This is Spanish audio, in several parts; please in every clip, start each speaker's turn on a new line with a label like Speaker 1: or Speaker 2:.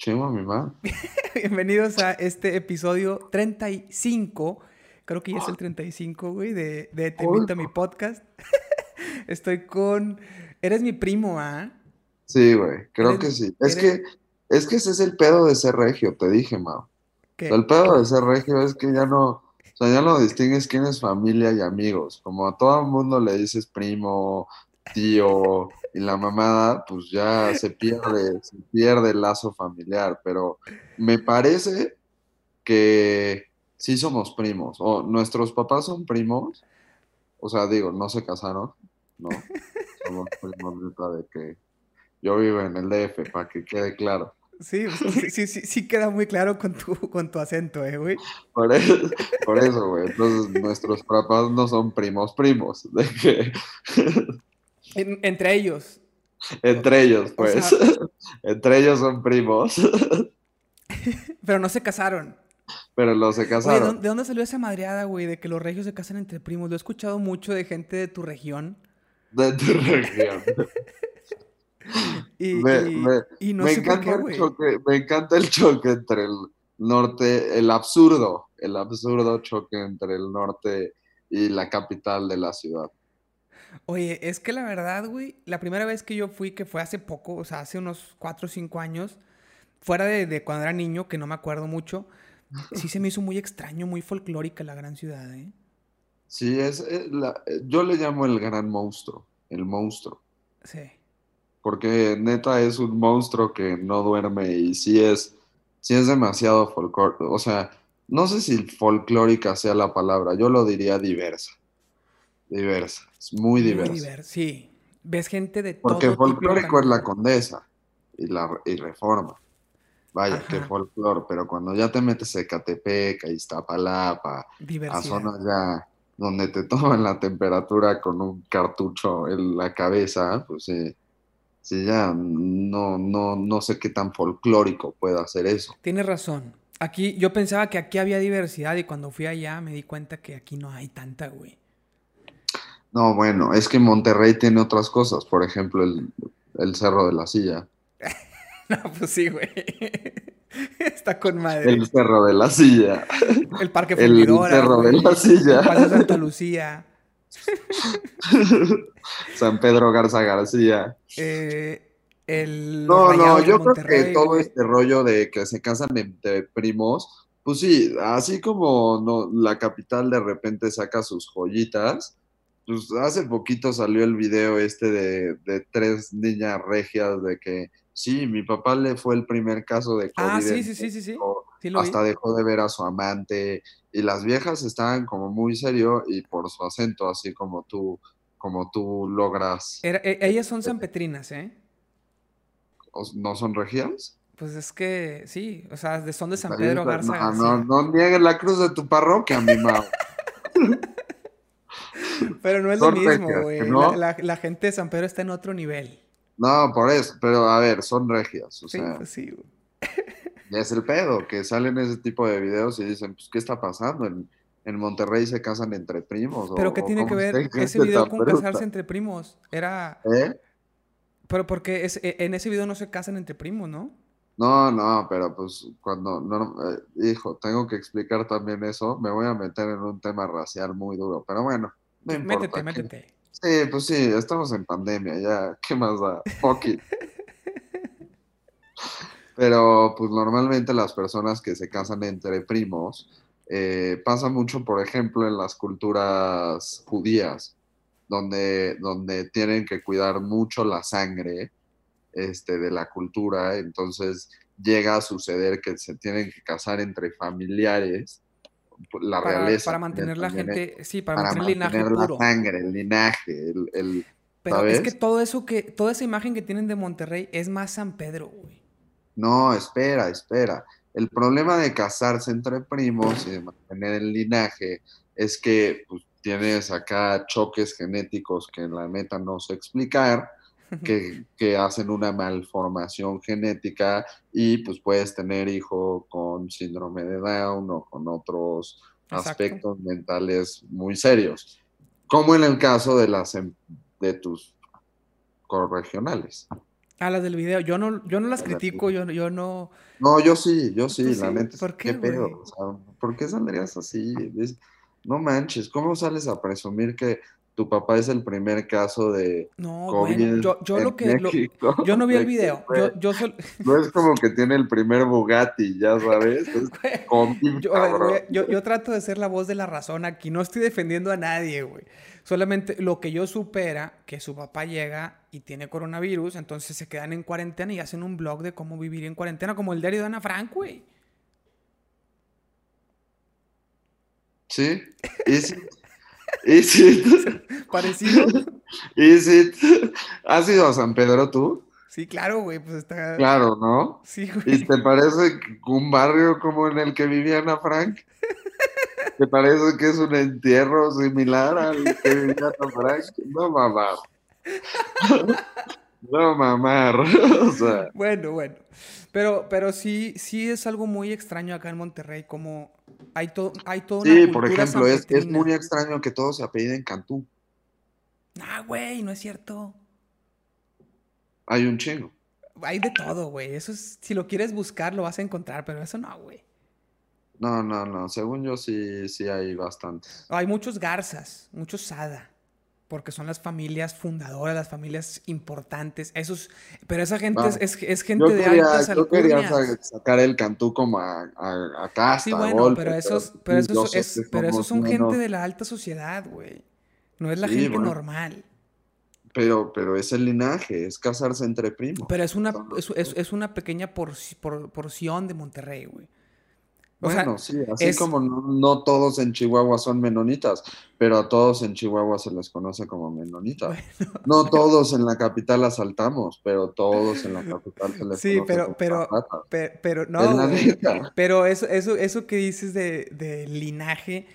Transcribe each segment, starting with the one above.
Speaker 1: Chimo, mi mamá.
Speaker 2: Bienvenidos a este episodio 35. Creo que ya es el 35, güey, de, de Te invito a mi podcast. Estoy con... Eres mi primo, ¿ah?
Speaker 1: Sí, güey, creo que sí. Es
Speaker 2: eres-
Speaker 1: que, es que ese es el pedo de ser regio, te dije, Mao.
Speaker 2: ¿Qué?
Speaker 1: El pedo de ser regio es que ya no, o sea, ya no distingues quién es familia y amigos. Como a todo el mundo le dices primo, tío y la mamada, pues ya se pierde, se pierde el lazo familiar. Pero me parece que sí somos primos. O nuestros papás son primos. O sea, digo, no se casaron, ¿no? Somos primos de que yo vivo en el DF, para que quede claro.
Speaker 2: Sí, sí, sí, sí, sí queda muy claro con tu, con tu acento, eh, güey.
Speaker 1: Por eso, por eso, güey. Entonces, nuestros papás no son primos primos. De que,
Speaker 2: En- entre ellos.
Speaker 1: entre ellos,
Speaker 2: O
Speaker 1: pues.
Speaker 2: sea-
Speaker 1: Entre ellos son primos.
Speaker 2: Pero no se casaron.
Speaker 1: Pero los se
Speaker 2: Oye, ¿de
Speaker 1: casaron.
Speaker 2: de dónde salió esa madreada, güey, de que los regios se casan entre primos? Lo he escuchado mucho de gente de tu región.
Speaker 1: De tu región.
Speaker 2: Y,
Speaker 1: Me,
Speaker 2: y-
Speaker 1: me-
Speaker 2: y no
Speaker 1: me
Speaker 2: sé por
Speaker 1: encanta
Speaker 2: qué,
Speaker 1: el
Speaker 2: güey.
Speaker 1: choque, me encanta el choque entre el norte, el absurdo, el absurdo choque entre el norte y la capital de la ciudad.
Speaker 2: Oye, es que la verdad, güey, la primera vez que yo fui, que fue hace poco, o sea, hace unos 4 o 5 años, fuera de, de cuando era niño, que no me acuerdo mucho, sí se me hizo muy extraño, muy folclórica la gran ciudad, ¿eh?
Speaker 1: Sí, es, eh, la- eh, yo le llamo el gran monstruo, el monstruo.
Speaker 2: Sí.
Speaker 1: porque neta es un monstruo que no duerme y sí es, sí es demasiado folclórico. O sea, no sé si folclórica sea la palabra, yo lo diría diversa. Diversa, es muy diversa.
Speaker 2: divers- Sí. Ves gente de
Speaker 1: Porque
Speaker 2: todo tipo
Speaker 1: folclórico es la condesa y la y reforma. Vaya, qué
Speaker 2: Ajá.
Speaker 1: folclor, pero cuando ya te metes a Ecatepec, a Iztapalapa, a zonas ya donde te toman la temperatura con un cartucho en la cabeza, pues sí, sí ya no, no, no sé qué tan folclórico pueda ser eso.
Speaker 2: Tienes razón. Aquí, yo pensaba que aquí había diversidad y cuando fui allá me di cuenta que aquí no hay tanta, güey.
Speaker 1: No, bueno, es que Monterrey tiene otras cosas, por ejemplo, el, el Cerro de la Silla.
Speaker 2: No, pues sí, güey. Está con madre.
Speaker 1: El Cerro de la Silla.
Speaker 2: El Parque
Speaker 1: El
Speaker 2: Fundidora,
Speaker 1: Cerro de la Silla.
Speaker 2: El Paseo Santa Lucía.
Speaker 1: San Pedro Garza García.
Speaker 2: eh, el
Speaker 1: No, no, yo creo que todo este rollo de que se casan entre primos, pues sí, así como no, la capital de repente saca sus joyitas, pues hace poquito salió el video este de, de tres niñas regias de que sí, mi papá le fue el primer caso de COVID.
Speaker 2: Ah, sí, sí, sí, sí, sí. Vi.
Speaker 1: hasta dejó de ver a su amante y las viejas estaban como muy serio y por su acento, así como tú, como tú logras,
Speaker 2: Era- e- ellas son sanpetrinas, ¿eh?
Speaker 1: ¿o- ¿no son regias?
Speaker 2: Pues es que sí, o sea, son de San Pedro Garza
Speaker 1: no, no, no niegues la cruz de tu parroquia, mi Mau.
Speaker 2: Pero no es lo mismo, güey. La, la- la gente de San Pedro está en otro nivel.
Speaker 1: No, por eso, pero a ver, son regias, o
Speaker 2: Sí,
Speaker 1: sea,
Speaker 2: pues sí, güey.
Speaker 1: es el pedo, que salen ese tipo de videos y dicen, pues, ¿qué está pasando? En, en Monterrey se casan entre primos.
Speaker 2: Pero
Speaker 1: o-
Speaker 2: ¿qué tiene que ver ese video con
Speaker 1: bruta?
Speaker 2: casarse entre primos? Era...
Speaker 1: ¿Eh?
Speaker 2: Pero porque es- e- en ese video no se casan entre primos, ¿no?
Speaker 1: No, no, pero pues cuando, no, eh, hijo, tengo que explicar también eso, me voy a meter en un tema racial muy duro, pero bueno, no importa.
Speaker 2: métete,
Speaker 1: ¿qué-
Speaker 2: métete.
Speaker 1: Sí, pues sí, estamos en pandemia, ya, ¿qué más da? Fuck it. Pero pues normalmente las personas que se casan entre primos, eh, pasa mucho, por ejemplo, en las culturas judías, donde, donde tienen que cuidar mucho la sangre este, de la cultura, entonces llega a suceder que se tienen que casar entre familiares, la
Speaker 2: Para,
Speaker 1: realeza.
Speaker 2: para mantener la
Speaker 1: eh,
Speaker 2: gente, sí, para,
Speaker 1: para
Speaker 2: mantener el linaje
Speaker 1: mantener la
Speaker 2: puro.
Speaker 1: sangre, el linaje, el, el-
Speaker 2: Pero
Speaker 1: ¿sabes?
Speaker 2: es que todo eso que, toda esa imagen que tienen de Monterrey es más San Pedro, güey.
Speaker 1: No, espera, espera. El problema de casarse entre primos y de mantener el linaje es que pues, tienes acá choques genéticos que la neta no sé explicar, que, que hacen una malformación genética y pues puedes tener hijo con síndrome de Down o con otros
Speaker 2: Exacto.
Speaker 1: aspectos mentales muy serios, como en el caso de las em- de tus corregionales.
Speaker 2: Ah, las del video. Yo no, yo no las critico, yo, yo no.
Speaker 1: No, yo sí, yo sí,
Speaker 2: ¿Tú
Speaker 1: la
Speaker 2: sí?
Speaker 1: neta.
Speaker 2: ¿Por qué,
Speaker 1: pedo?
Speaker 2: güey?
Speaker 1: O sea, ¿por qué saldrías así? No manches, ¿cómo sales a presumir que tu papá es el primer caso de
Speaker 2: No,
Speaker 1: COVID
Speaker 2: bueno, yo, yo
Speaker 1: en
Speaker 2: lo que. lo-
Speaker 1: México?
Speaker 2: yo no vi el video.
Speaker 1: güey,
Speaker 2: Yo, yo sol-
Speaker 1: No es como que tiene el primer Bugatti, ya sabes. Es
Speaker 2: Yo, ver, trato de ser la voz de la razón aquí. No estoy defendiendo a nadie, güey. Solamente lo que yo supera, que su papá llega y tiene coronavirus, entonces se quedan en cuarentena y hacen un blog de cómo vivir en cuarentena, como el diario de Ana Frank, güey.
Speaker 1: Sí, it? Is it?
Speaker 2: Parecido.
Speaker 1: It? ¿Has ido a San Pedro tú?
Speaker 2: Sí, claro, güey, pues está.
Speaker 1: Claro, ¿no?
Speaker 2: Sí,
Speaker 1: ¿Y
Speaker 2: güey.
Speaker 1: te parece un barrio como en el que vivía Ana Frank? ¿Te parece que es un entierro similar al que vivía Ana Frank? No mamar. No. O sea,
Speaker 2: Bueno, bueno. Pero, pero sí, sí es algo muy extraño acá en Monterrey, como hay todo, hay toda una
Speaker 1: sí, por ejemplo, es, es muy extraño que todos se apelliden Cantú.
Speaker 2: Ah, güey, no es cierto.
Speaker 1: Hay un chingo.
Speaker 2: Hay de todo, güey. Eso es, si lo quieres buscar, lo vas a encontrar, pero eso no, güey.
Speaker 1: No, no, no. Según yo sí, sí hay bastantes.
Speaker 2: Hay muchos garzas, muchos sada, porque son las familias fundadoras, las familias importantes. Esos, pero esa gente es, es, es gente
Speaker 1: Yo
Speaker 2: de
Speaker 1: quería,
Speaker 2: altas
Speaker 1: yo quería
Speaker 2: alcurnias.
Speaker 1: sacar el Cantú como a, a, a casta,
Speaker 2: Sí, bueno,
Speaker 1: golpe,
Speaker 2: pero esos, pero esos, es- pero esos son gente de la alta sociedad, güey. No es la
Speaker 1: Sí,
Speaker 2: gente
Speaker 1: bueno.
Speaker 2: normal.
Speaker 1: Pero, pero es el linaje, es casarse entre primos.
Speaker 2: Pero es una, es, es- es una pequeña porci- por- porción de Monterrey, güey. O
Speaker 1: Bueno,
Speaker 2: sea,
Speaker 1: sí, así
Speaker 2: es-
Speaker 1: como no, no todos en Chihuahua son menonitas, pero a todos en Chihuahua se les conoce como menonitas.
Speaker 2: bueno,
Speaker 1: No todos en la capital asaltamos, pero todos en la capital se les
Speaker 2: sí,
Speaker 1: conoce
Speaker 2: pero,
Speaker 1: como
Speaker 2: pero, pero,
Speaker 1: Es
Speaker 2: no, güey. Pero eso, eso, eso que dices de, de linaje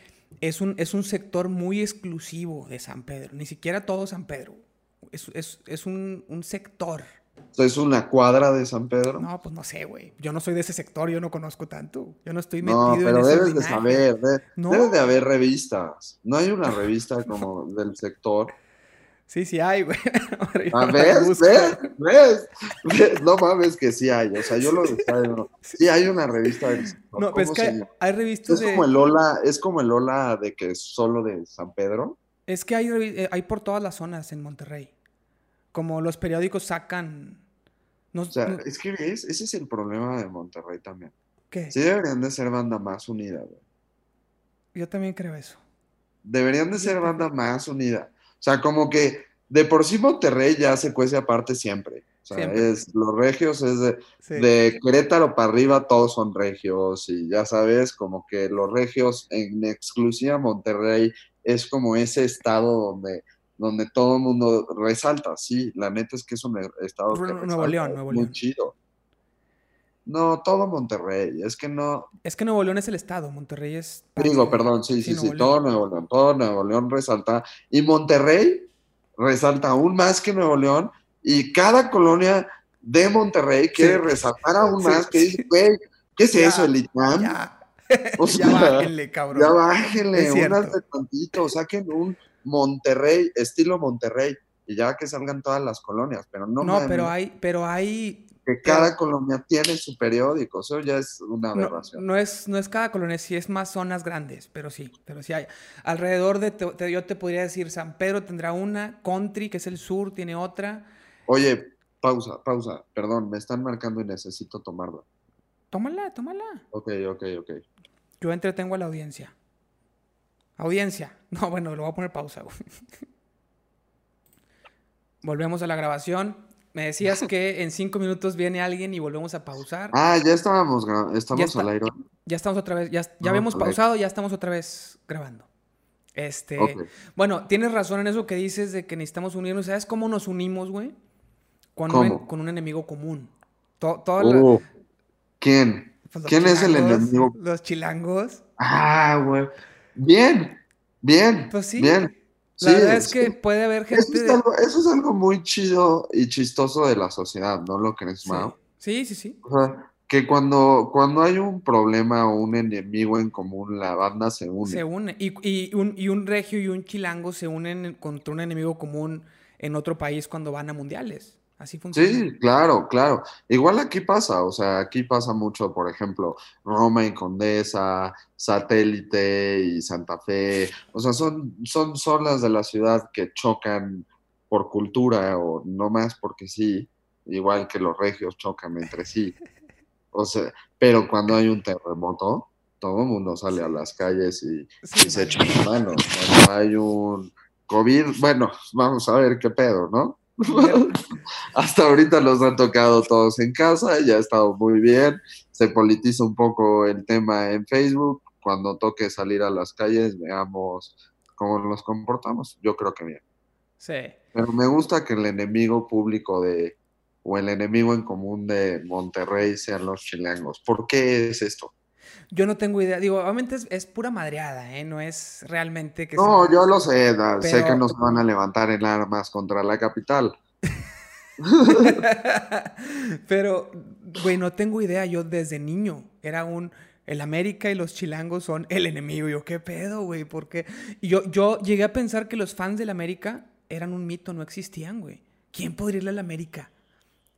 Speaker 2: es un, es un sector muy exclusivo de San Pedro. Ni siquiera todo San Pedro. Es, es, es un, un sector.
Speaker 1: ¿Es una cuadra de San Pedro?
Speaker 2: No, pues no sé, güey. Yo no soy de ese sector, yo no conozco tanto. Yo no estoy
Speaker 1: No,
Speaker 2: metido en
Speaker 1: pero debes de saber, de-
Speaker 2: No.
Speaker 1: debe de haber revistas. No hay una revista como del sector.
Speaker 2: Sí, sí hay, güey.
Speaker 1: Ah, ¿Ves? ¿Ves? ¿Ves? ¿Ves? No mames que sí hay. O sea, yo lo decía. no. Sí hay una revista del sector.
Speaker 2: No, pues
Speaker 1: ¿Cómo
Speaker 2: es que
Speaker 1: llama?
Speaker 2: hay revistas
Speaker 1: Es
Speaker 2: de...
Speaker 1: como el Lola, es como el Lola de que es solo de San Pedro.
Speaker 2: Es que hay, eh, hay por todas las zonas en Monterrey. Como los periódicos sacan... No,
Speaker 1: O sea,
Speaker 2: no-
Speaker 1: es que ves, ese es el problema de Monterrey también.
Speaker 2: ¿Qué?
Speaker 1: Sí deberían de ser banda más unida, güey.
Speaker 2: Yo también creo eso.
Speaker 1: Deberían de ser banda más unida. O sea, como que de por sí Monterrey ya se cuece aparte siempre. O sea,
Speaker 2: Siempre.
Speaker 1: es, los regios es de,
Speaker 2: Sí.
Speaker 1: de Querétaro para arriba todos son regios y ya sabes, como que los regios en exclusiva Monterrey es como ese estado donde, donde todo el mundo resalta. Sí, la neta es que es un e- estado que
Speaker 2: Nuevo
Speaker 1: resalta,
Speaker 2: León,
Speaker 1: es
Speaker 2: Nuevo
Speaker 1: muy
Speaker 2: León.
Speaker 1: chido. No, todo Monterrey, es que no,
Speaker 2: Es que Nuevo León es el estado, Monterrey es...
Speaker 1: digo, perdón, sí, sí,
Speaker 2: Nuevo
Speaker 1: sí, todo Nuevo León, todo Nuevo León resalta. Y Monterrey resalta aún más que Nuevo León y cada colonia de Monterrey quiere
Speaker 2: Sí.
Speaker 1: resaltar aún
Speaker 2: Sí,
Speaker 1: más, que dice, güey, ¿qué es
Speaker 2: Ya,
Speaker 1: eso, el ITAM?
Speaker 2: Ya,
Speaker 1: O
Speaker 2: ya bájenle, cabrón.
Speaker 1: Ya bájenle, unas de tantito, saquen un Monterrey, estilo Monterrey, y ya que salgan todas las colonias, pero no,
Speaker 2: No, pero hay, pero hay...
Speaker 1: que cada colonia tiene su periódico, eso ya es una
Speaker 2: No,
Speaker 1: aberración.
Speaker 2: no es, no es cada colonia, sí es más zonas grandes, pero sí, pero sí hay. Alrededor de, te- te- yo te podría decir, San Pedro tendrá una, Country, que es el sur, tiene otra.
Speaker 1: Oye, pausa, pausa, perdón, me están marcando y necesito tomarla.
Speaker 2: Tómala, tómala.
Speaker 1: Ok, ok, ok.
Speaker 2: Yo entretengo a la audiencia. Audiencia. No, bueno, lo voy a poner pausa. güey. Volvemos a la grabación. Me decías que en cinco minutos viene alguien y volvemos a pausar.
Speaker 1: Ah, ya estábamos, estamos
Speaker 2: Ya está.
Speaker 1: al aire.
Speaker 2: Ya estamos otra vez, ya, ya
Speaker 1: Ah,
Speaker 2: habíamos pausado, ya estamos otra vez grabando. Este, bueno, tienes razón en eso que dices de que necesitamos unirnos. ¿Sabes cómo nos unimos, güey? Con, un,
Speaker 1: ¿Cómo?
Speaker 2: con un enemigo común. To- la-
Speaker 1: Oh, ¿Quién?
Speaker 2: pues,
Speaker 1: ¿Quién es el enemigo?
Speaker 2: Los chilangos.
Speaker 1: Ah, güey. Bien, bien.
Speaker 2: Pues sí.
Speaker 1: Bien.
Speaker 2: La
Speaker 1: Sí,
Speaker 2: verdad es
Speaker 1: sí.
Speaker 2: que puede haber
Speaker 1: Eso
Speaker 2: gente
Speaker 1: es,
Speaker 2: de...
Speaker 1: algo, eso es algo muy chido y chistoso de la sociedad, ¿no lo crees,
Speaker 2: Sí.
Speaker 1: Mao?
Speaker 2: sí, sí, sí.
Speaker 1: O sea, que cuando, cuando hay un problema o un enemigo en común, la banda se une.
Speaker 2: Se une. Y, y un, y un regio y un chilango se unen contra un enemigo común en otro país cuando van a mundiales. Así funciona.
Speaker 1: Sí, claro, claro. Igual aquí pasa, o sea, aquí pasa mucho, por ejemplo, Roma y Condesa, Satélite y Santa Fe. O sea, son, son zonas de la ciudad que chocan por cultura o no más porque sí, igual que los regios chocan entre sí. O sea, pero cuando hay un terremoto, todo el mundo sale a las calles y,
Speaker 2: Sí,
Speaker 1: y se
Speaker 2: vale.
Speaker 1: echan manos. Cuando hay un COVID, bueno, vamos a ver qué pedo, ¿no? Hasta ahorita los han tocado todos en casa, ya ha estado muy bien. Se politiza un poco el tema en Facebook. Cuando toque salir a las calles, veamos cómo nos comportamos. Yo creo que bien.
Speaker 2: Sí.
Speaker 1: Pero me gusta que el enemigo público de, o el enemigo en común de Monterrey sean los chilangos. ¿Por qué es esto?
Speaker 2: Yo no tengo idea. Digo, obviamente es, es pura madreada, ¿eh? No es realmente que...
Speaker 1: No,
Speaker 2: se-
Speaker 1: yo lo sé, da- sé que no se van a levantar en armas contra la capital.
Speaker 2: Pero, güey, no tengo idea. Yo desde niño era un... El América y los chilangos son el enemigo. Yo, ¿qué pedo, güey? ¿Por qué? Y yo, yo llegué a pensar que los fans del América eran un mito, no existían, güey. ¿Quién podría irle al América?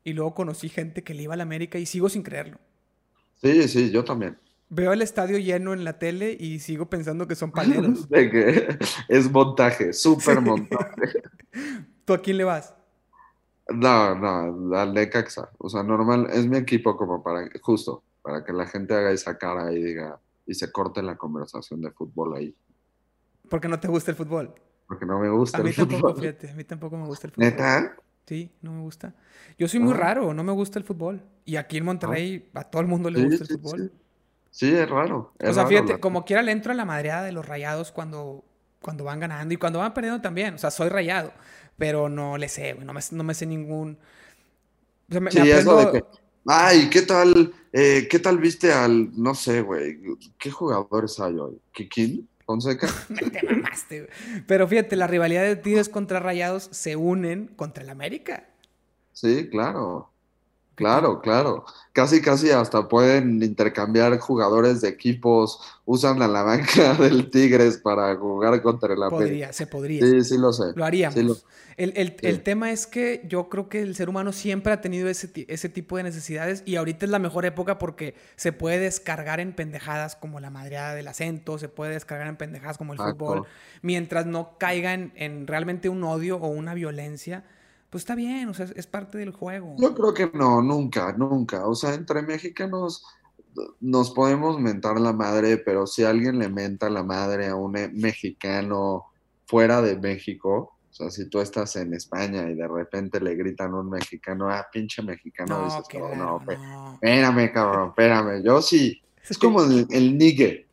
Speaker 2: Y luego conocí gente que le iba al América y sigo sin creerlo.
Speaker 1: Sí, sí, yo también.
Speaker 2: Veo el estadio lleno en la tele y sigo pensando que son paleros.
Speaker 1: Es montaje, súper montaje.
Speaker 2: ¿Tú a quién le vas?
Speaker 1: No, no, al Necaxa. O sea, normal, es mi equipo como para, justo, para que la gente haga esa cara y diga, y se corte la conversación de fútbol ahí.
Speaker 2: Porque no te gusta el fútbol.
Speaker 1: Porque no me gusta
Speaker 2: A mí
Speaker 1: el
Speaker 2: tampoco,
Speaker 1: fútbol.
Speaker 2: fíjate, a mí tampoco me gusta el fútbol.
Speaker 1: ¿Neta?
Speaker 2: Sí, no me gusta. Yo soy muy
Speaker 1: Ah.
Speaker 2: raro, no me gusta el fútbol. Y aquí en Monterrey a todo el mundo le
Speaker 1: Sí,
Speaker 2: gusta el
Speaker 1: sí,
Speaker 2: fútbol.
Speaker 1: sí. Sí, es raro. es
Speaker 2: O sea,
Speaker 1: raro,
Speaker 2: fíjate,
Speaker 1: la-
Speaker 2: como quiera le entro a la madreada de los rayados cuando, cuando van ganando y cuando van perdiendo también. O sea, soy rayado, pero no le sé, güey, no me, no me sé ningún... O sea, me, me
Speaker 1: Sí, eso de
Speaker 2: aprendo-
Speaker 1: que, ay, ¿qué tal, eh, qué tal viste al, no sé, güey, qué jugadores hay hoy? ¿Kikín? ¿Fonseca?
Speaker 2: Te mamaste, güey. Pero fíjate, la rivalidad de Tigres contra Rayados se unen contra el América.
Speaker 1: Sí, claro. Claro, claro. Casi, casi hasta pueden intercambiar jugadores de equipos, usan a la banca del Tigres para jugar contra el América.
Speaker 2: Podría, se podría.
Speaker 1: Sí, sí lo sé.
Speaker 2: Lo haríamos.
Speaker 1: Sí, lo-
Speaker 2: El, el-
Speaker 1: Sí.
Speaker 2: el tema es que yo creo que el ser humano siempre ha tenido ese, ese tipo de necesidades y ahorita es la mejor época porque se puede descargar en pendejadas como la madreada del acento, se puede descargar en pendejadas como el
Speaker 1: Exacto.
Speaker 2: fútbol, mientras no caiga en, en realmente un odio o una violencia, pues está bien, o sea, es, parte del juego.
Speaker 1: Yo creo que no, nunca, nunca. O sea, entre mexicanos nos podemos mentar la madre, pero si alguien le menta la madre a un eh, mexicano fuera de México, o sea, si tú estás en España y de repente le gritan a un mexicano, ah, pinche mexicano,
Speaker 2: No,
Speaker 1: dices, "Oh,
Speaker 2: claro,
Speaker 1: no,
Speaker 2: no.
Speaker 1: espérame, cabrón, espérame. Yo sí, es como el, el nigue.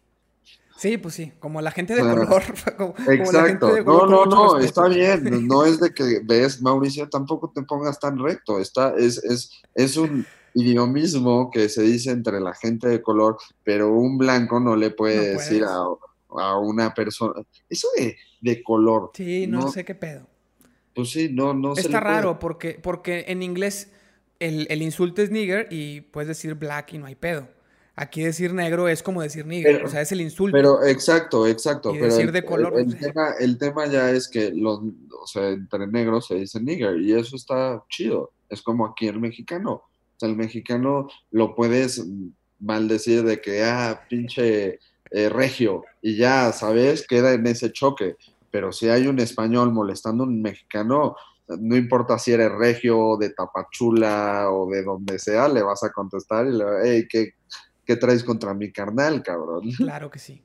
Speaker 2: Sí, pues sí, como la gente de color. como- como la gente
Speaker 1: Exacto.
Speaker 2: de
Speaker 1: No,
Speaker 2: color,
Speaker 1: no, no, está bien. No es de que ves, Mauricio, tampoco te pongas tan recto. Está, es, es, es un idiomismo que se dice entre la gente de color, pero un blanco no le puede
Speaker 2: No
Speaker 1: decir a, a una persona. Eso de, de color.
Speaker 2: Sí, no, sé qué pedo.
Speaker 1: Pues sí, no, no
Speaker 2: Está raro porque, porque en inglés el, el insulto es nigger y puedes decir black y no hay pedo. Aquí decir negro es como decir
Speaker 1: Pero-
Speaker 2: o sea, es el insulto.
Speaker 1: Pero exacto, exacto.
Speaker 2: Y
Speaker 1: pero
Speaker 2: decir
Speaker 1: el,
Speaker 2: de color,
Speaker 1: el- el tema, el tema ya es que los, o sea, entre negros se dice nigger y eso está chido. Es como aquí el mexicano. O sea, el mexicano lo puedes maldecir de que, ah, pinche eh, regio, y ya, ¿sabes? Queda en ese choque. Pero si hay un español molestando a un mexicano, no importa si eres regio, de Tapachula o de donde sea, le vas a contestar y le vas, hey, ¿qué, ¿qué traes contra mi carnal, cabrón?
Speaker 2: Claro que sí.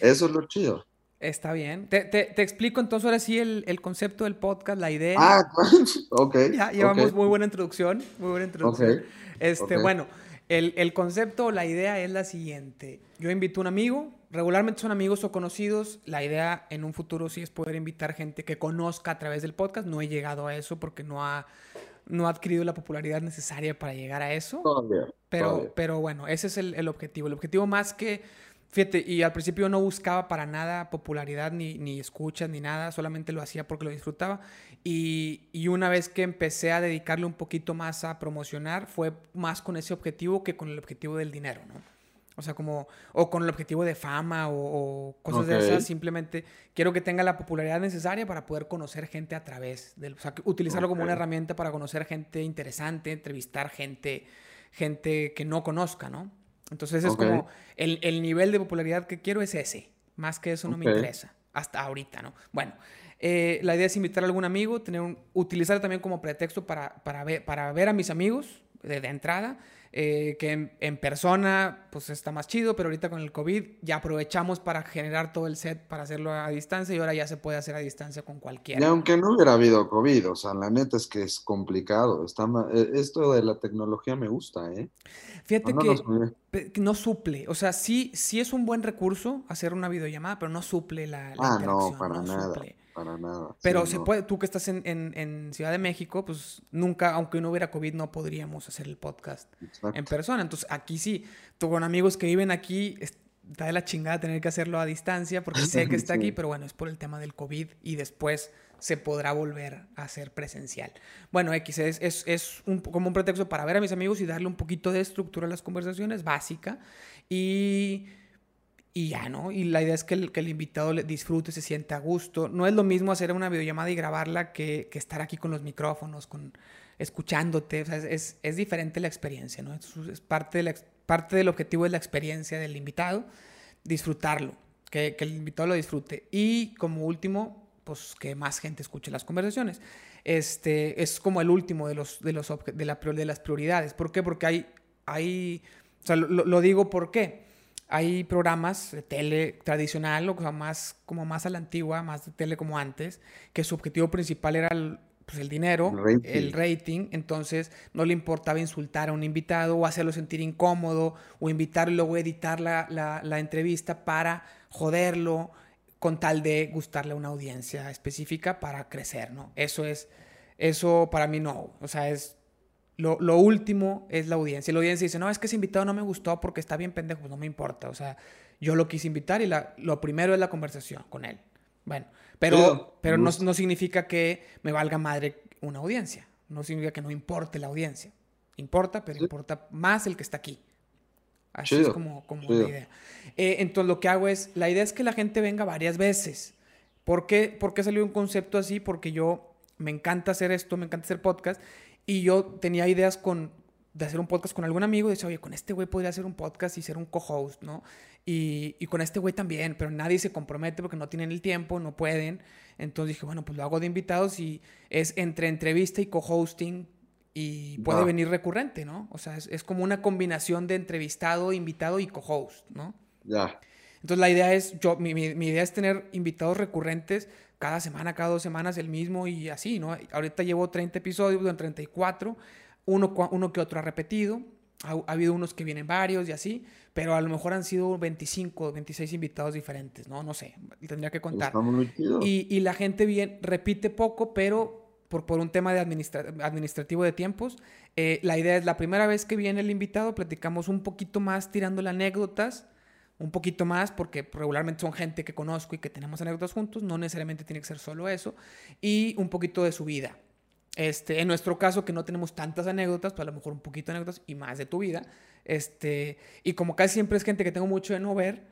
Speaker 1: Eso es lo chido.
Speaker 2: Está bien. Te, te- te explico entonces ahora sí el, el concepto del podcast, la idea.
Speaker 1: Ah, ok.
Speaker 2: ya llevamos
Speaker 1: ok,
Speaker 2: muy buena introducción. Muy buena introducción. Este, bueno, el, el concepto, la idea es la siguiente. Yo invito a un amigo, regularmente son amigos o conocidos. La idea en un futuro sí es poder invitar gente que conozca a través del podcast. No he llegado a eso porque no ha, no ha adquirido la popularidad necesaria para llegar a eso.
Speaker 1: Todavía.
Speaker 2: Pero,
Speaker 1: todavía.
Speaker 2: pero bueno, ese es el, el objetivo. El objetivo más que, fíjate, y al principio no buscaba para nada popularidad, ni, ni escuchas, ni nada, solamente lo hacía porque lo disfrutaba. Y, y una vez que empecé a dedicarle un poquito más a promocionar, fue más con ese objetivo que con el objetivo del dinero, ¿no? O sea, como, o con el objetivo de fama o, cosas de esas, simplemente quiero que tenga la popularidad necesaria para poder conocer gente a través del, o sea, utilizarlo como una herramienta para conocer gente interesante, entrevistar gente, gente que no conozca, ¿no? Entonces es como, el, el, nivel de popularidad que quiero es ese, más que eso no me interesa, hasta ahorita, ¿no? Bueno, eh, la idea es invitar a algún amigo, tener un, utilizar también como pretexto para, para, ver, para ver a mis amigos de, de entrada eh, que en, persona pues está más chido, pero ahorita con el COVID ya aprovechamos para generar todo el set para hacerlo a distancia y ahora ya se puede hacer a distancia con cualquiera.
Speaker 1: Y aunque no hubiera habido COVID, o sea, la neta es que es complicado. Está eh, esto de la tecnología me gusta, ¿eh?
Speaker 2: Fíjate que no suple, o sea, sí, sí es un buen recurso hacer una videollamada, pero no suple la,
Speaker 1: la ah, no, para nada. Para nada.
Speaker 2: Pero se puede, tú que estás en, en, Ciudad de México, pues nunca, aunque no hubiera COVID, no podríamos hacer el podcast en persona. Entonces aquí sí, tú con amigos que viven aquí, está de la chingada tener que hacerlo a distancia porque sé que está aquí, pero bueno, es por el tema del COVID y después se podrá volver a hacer presencial. Bueno, X es, es, es un, como un pretexto para ver a mis amigos y darle un poquito de estructura a las conversaciones, básica. Y y ya, ¿no? Y la idea es que el, que el invitado disfrute, se sienta a gusto. No es lo mismo hacer una videollamada y grabarla que, que estar aquí con los micrófonos, con escuchándote. O sea, es, es, diferente la experiencia, ¿no? Es, parte, de la, parte del objetivo es la experiencia del invitado, disfrutarlo, que, que, el invitado lo disfrute. Y como último, pues que más gente escuche las conversaciones. Este, es como el último de, los, de, los, de, la, de las prioridades. ¿Por qué? Porque hay, hay o sea, lo, lo digo por qué hay programas de tele tradicional, o más, como más a la antigua, más de tele como antes, que su objetivo principal era el, pues el dinero, el rating. entonces no le importaba insultar a un invitado o hacerlo sentir incómodo o invitarlo y luego editar la, la, la entrevista para joderlo con tal de gustarle a una audiencia específica para crecer, ¿no? Eso es, eso para mí no, o sea, es lo, último es la audiencia. La audiencia dice, no, es que ese invitado no me gustó porque está bien pendejo. Pues no me importa. O sea, yo lo quise invitar y la, lo primero es la conversación con él. Bueno, pero, pero no, no, significa que me valga madre una audiencia. No significa que no importe la audiencia. Importa, pero importa más el que está aquí. Así es como, como la idea. Eh, entonces lo que hago es, la idea es que la gente venga varias veces. ¿Por qué, ¿Por qué salió un concepto así? Porque yo me encanta hacer esto, me encanta hacer podcast y yo tenía ideas con, de hacer un podcast con algún amigo y decía, oye, con este güey podría hacer un podcast y ser un co-host, ¿no? Y, y, con este güey también, pero nadie se compromete porque no tienen el tiempo, no pueden. Entonces dije, bueno, pues lo hago de invitados y es entre entrevista y co-hosting y puede venir recurrente, ¿no? O sea, es, es, como una combinación de entrevistado, invitado y co-host, ¿no?
Speaker 1: Ya.
Speaker 2: Entonces la idea es, yo, mi, mi, mi idea es tener invitados recurrentes cada semana, cada dos semanas el mismo y así, ¿no? Ahorita llevo 30 episodios, en 34, uno, uno que otro ha repetido, ha, habido unos que vienen varios y así, pero a lo mejor han sido 25, 26 invitados diferentes, ¿no? No sé, tendría que contar. Y, y, la gente bien, repite poco, pero por, por un tema de administrativo de tiempos, eh, la idea es la primera vez que viene el invitado, platicamos un poquito más tirándole anécdotas, un poquito más, porque regularmente son gente que conozco y que tenemos anécdotas juntos, no necesariamente tiene que ser solo eso, y un poquito de su vida. Este, en nuestro caso, que no tenemos tantas anécdotas, pues a lo mejor un poquito de anécdotas y más de tu vida. Este, y como casi siempre es gente que tengo mucho de no ver,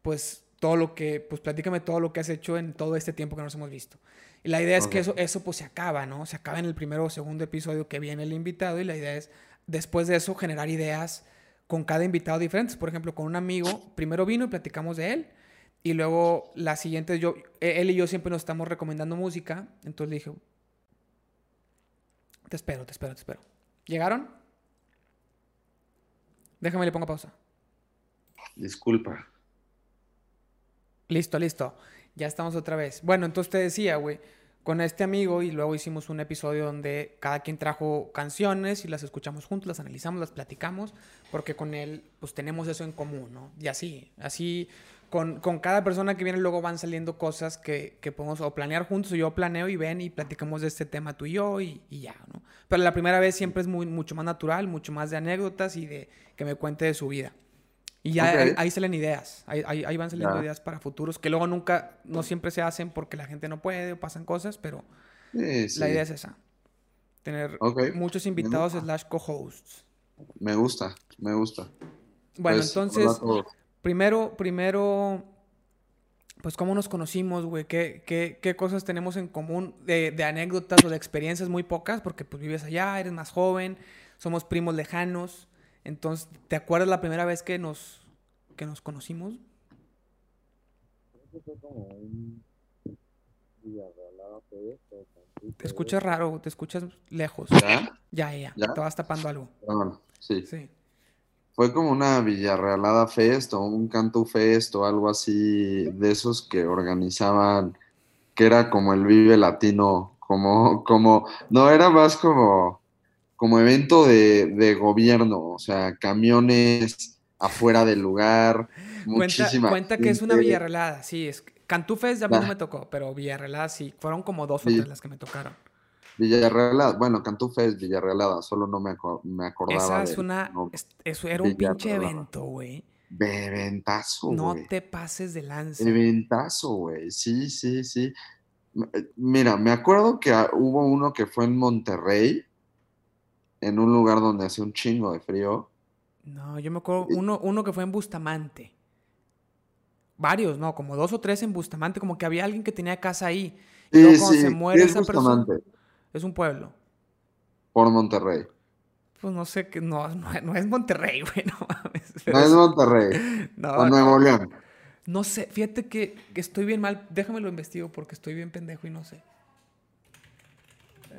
Speaker 2: pues todo lo que, pues platícame todo lo que has hecho en todo este tiempo que nos hemos visto. Y la idea es que eso, eso pues se acaba, ¿no? Se acaba en el primero o segundo episodio que viene el invitado y la idea es, después de eso, generar ideas con cada invitado diferente. Por ejemplo, con un amigo, primero vino y platicamos de él. Y luego la siguiente, yo, e, él y yo siempre nos estamos recomendando música. Entonces le dije, te espero, te espero, te espero. ¿Llegaron? Déjame le pongo pausa.
Speaker 1: Disculpa.
Speaker 2: Listo, listo. Ya estamos otra vez. Bueno, entonces te decía, güey con este amigo y luego hicimos un episodio donde cada quien trajo canciones y las escuchamos juntos, las analizamos, las platicamos, porque con él pues tenemos eso en común, ¿no? Y así, así con, con cada persona que viene luego van saliendo cosas que, que, podemos o planear juntos o yo planeo y ven y platicamos de este tema tú y yo y, y, ya, ¿no? Pero la primera vez siempre es muy, mucho más natural, mucho más de anécdotas y de que me cuente de su vida. Y ya ahí, salen ideas, ahí, ahí, van saliendo ideas para futuros que luego nunca, no siempre se hacen porque la gente no puede o pasan cosas, pero la idea es esa. Tener muchos invitados slash co-hosts.
Speaker 1: Me gusta, me gusta.
Speaker 2: Bueno,
Speaker 1: Pues,
Speaker 2: entonces, primero, primero, pues cómo nos conocimos, güey, ¿Qué, qué, qué cosas tenemos en común de, de anécdotas o de experiencias muy pocas, porque pues vives allá, eres más joven, somos primos lejanos. Entonces, ¿te acuerdas la primera vez que nos, que nos conocimos? Te escuchas raro, te escuchas lejos.
Speaker 1: ¿Ya?
Speaker 2: Ya, ya,
Speaker 1: ¿Ya?
Speaker 2: te vas tapando algo.
Speaker 1: Perdón, sí.
Speaker 2: Sí.
Speaker 1: Fue como una Villarrealada Fest o un Cantu Fest o algo así de esos que organizaban, que era como el Vive Latino, como, como, no, era más como, como evento de, de gobierno, o sea, camiones afuera del lugar,
Speaker 2: Cuenta,
Speaker 1: muchísima
Speaker 2: cuenta que es una
Speaker 1: gente.
Speaker 2: villarrelada, sí. Es, Cantufes a mí no
Speaker 1: Va.
Speaker 2: me tocó, pero villarrelada sí. Fueron como dos o tres las que me tocaron.
Speaker 1: Villarrealada, bueno, Cantú Fest, Villarrealada, solo no me, aco- me acordaba
Speaker 2: Esa es
Speaker 1: del
Speaker 2: una. es- Eso era un pinche
Speaker 1: Villarrealada.
Speaker 2: evento, güey.
Speaker 1: Eventazo,
Speaker 2: No
Speaker 1: güey.
Speaker 2: te pases de lanza.
Speaker 1: Eventazo, güey. Sí, sí, sí. Eh, Mira, me acuerdo que ah, hubo uno que fue en Monterrey, en un lugar donde hacía un chingo de frío.
Speaker 2: No, yo me acuerdo uno, uno que fue en Bustamante. Varios, no, como dos o tres en Bustamante, como que había alguien que tenía casa ahí. Y
Speaker 1: Sí,
Speaker 2: luego
Speaker 1: sí,
Speaker 2: se muere
Speaker 1: es
Speaker 2: esa persona,
Speaker 1: Bustamante,
Speaker 2: es un pueblo.
Speaker 1: por Monterrey.
Speaker 2: Pues no sé, que no, no, no es Monterrey, güey, no mames. pero
Speaker 1: No es Monterrey,
Speaker 2: no,
Speaker 1: o Nuevo León.
Speaker 2: no sé, fíjate que, que estoy bien mal, déjame lo investigo porque estoy bien pendejo y no sé.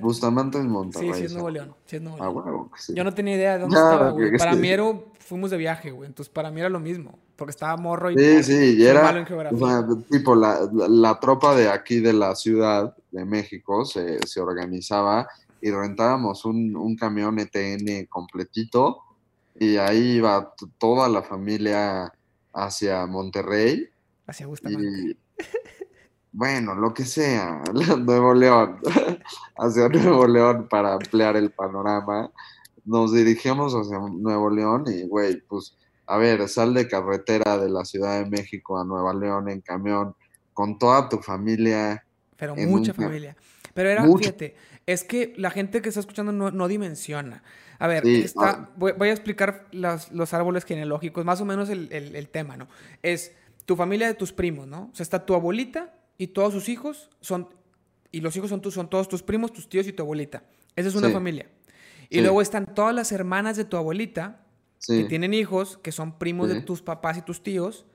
Speaker 1: Bustamante es
Speaker 2: Sí,
Speaker 1: Monterrey.
Speaker 2: sí es Nuevo
Speaker 1: ¿sabes?
Speaker 2: León, sí es Nuevo
Speaker 1: Ah,
Speaker 2: León.
Speaker 1: que sí.
Speaker 2: Yo no tenía idea de dónde estaba, güey. Para
Speaker 1: sí.
Speaker 2: mí era, fuimos de viaje, güey. Entonces para mí era lo mismo. Porque estaba morro y
Speaker 1: Sí, sí, y
Speaker 2: soy
Speaker 1: era,
Speaker 2: malo en
Speaker 1: o
Speaker 2: geografía.
Speaker 1: sea, tipo, la, la- la tropa de aquí de la Ciudad de México se, se organizaba y rentábamos un, un camión ETN completito y ahí iba toda la familia hacia Monterrey
Speaker 2: Hacia Bustamante.
Speaker 1: y, bueno, lo que sea, Nuevo León, hacia Nuevo León para ampliar el panorama. Nos dirigíamos hacia Nuevo León y, güey, pues, a ver, sal de carretera de la Ciudad de México a Nueva León en camión con toda tu familia.
Speaker 2: Pero mucha
Speaker 1: un-
Speaker 2: familia. Pero era,
Speaker 1: Mucho.
Speaker 2: fíjate, es que la gente que está escuchando no, no dimensiona. A ver,
Speaker 1: Sí,
Speaker 2: está,
Speaker 1: ah.
Speaker 2: voy, voy a explicar las- los árboles genealógicos, más o menos el, el- el tema, ¿no? Es tu familia de tus primos, ¿no? O sea, está tu abuelita y todos sus hijos son, y los hijos son, tus, son todos tus primos, tus tíos y tu abuelita. Esa es una
Speaker 1: Sí.
Speaker 2: familia. Y
Speaker 1: Sí.
Speaker 2: luego están todas las hermanas de tu abuelita
Speaker 1: Sí,
Speaker 2: que tienen hijos, que son primos de tus papás y tus tíos.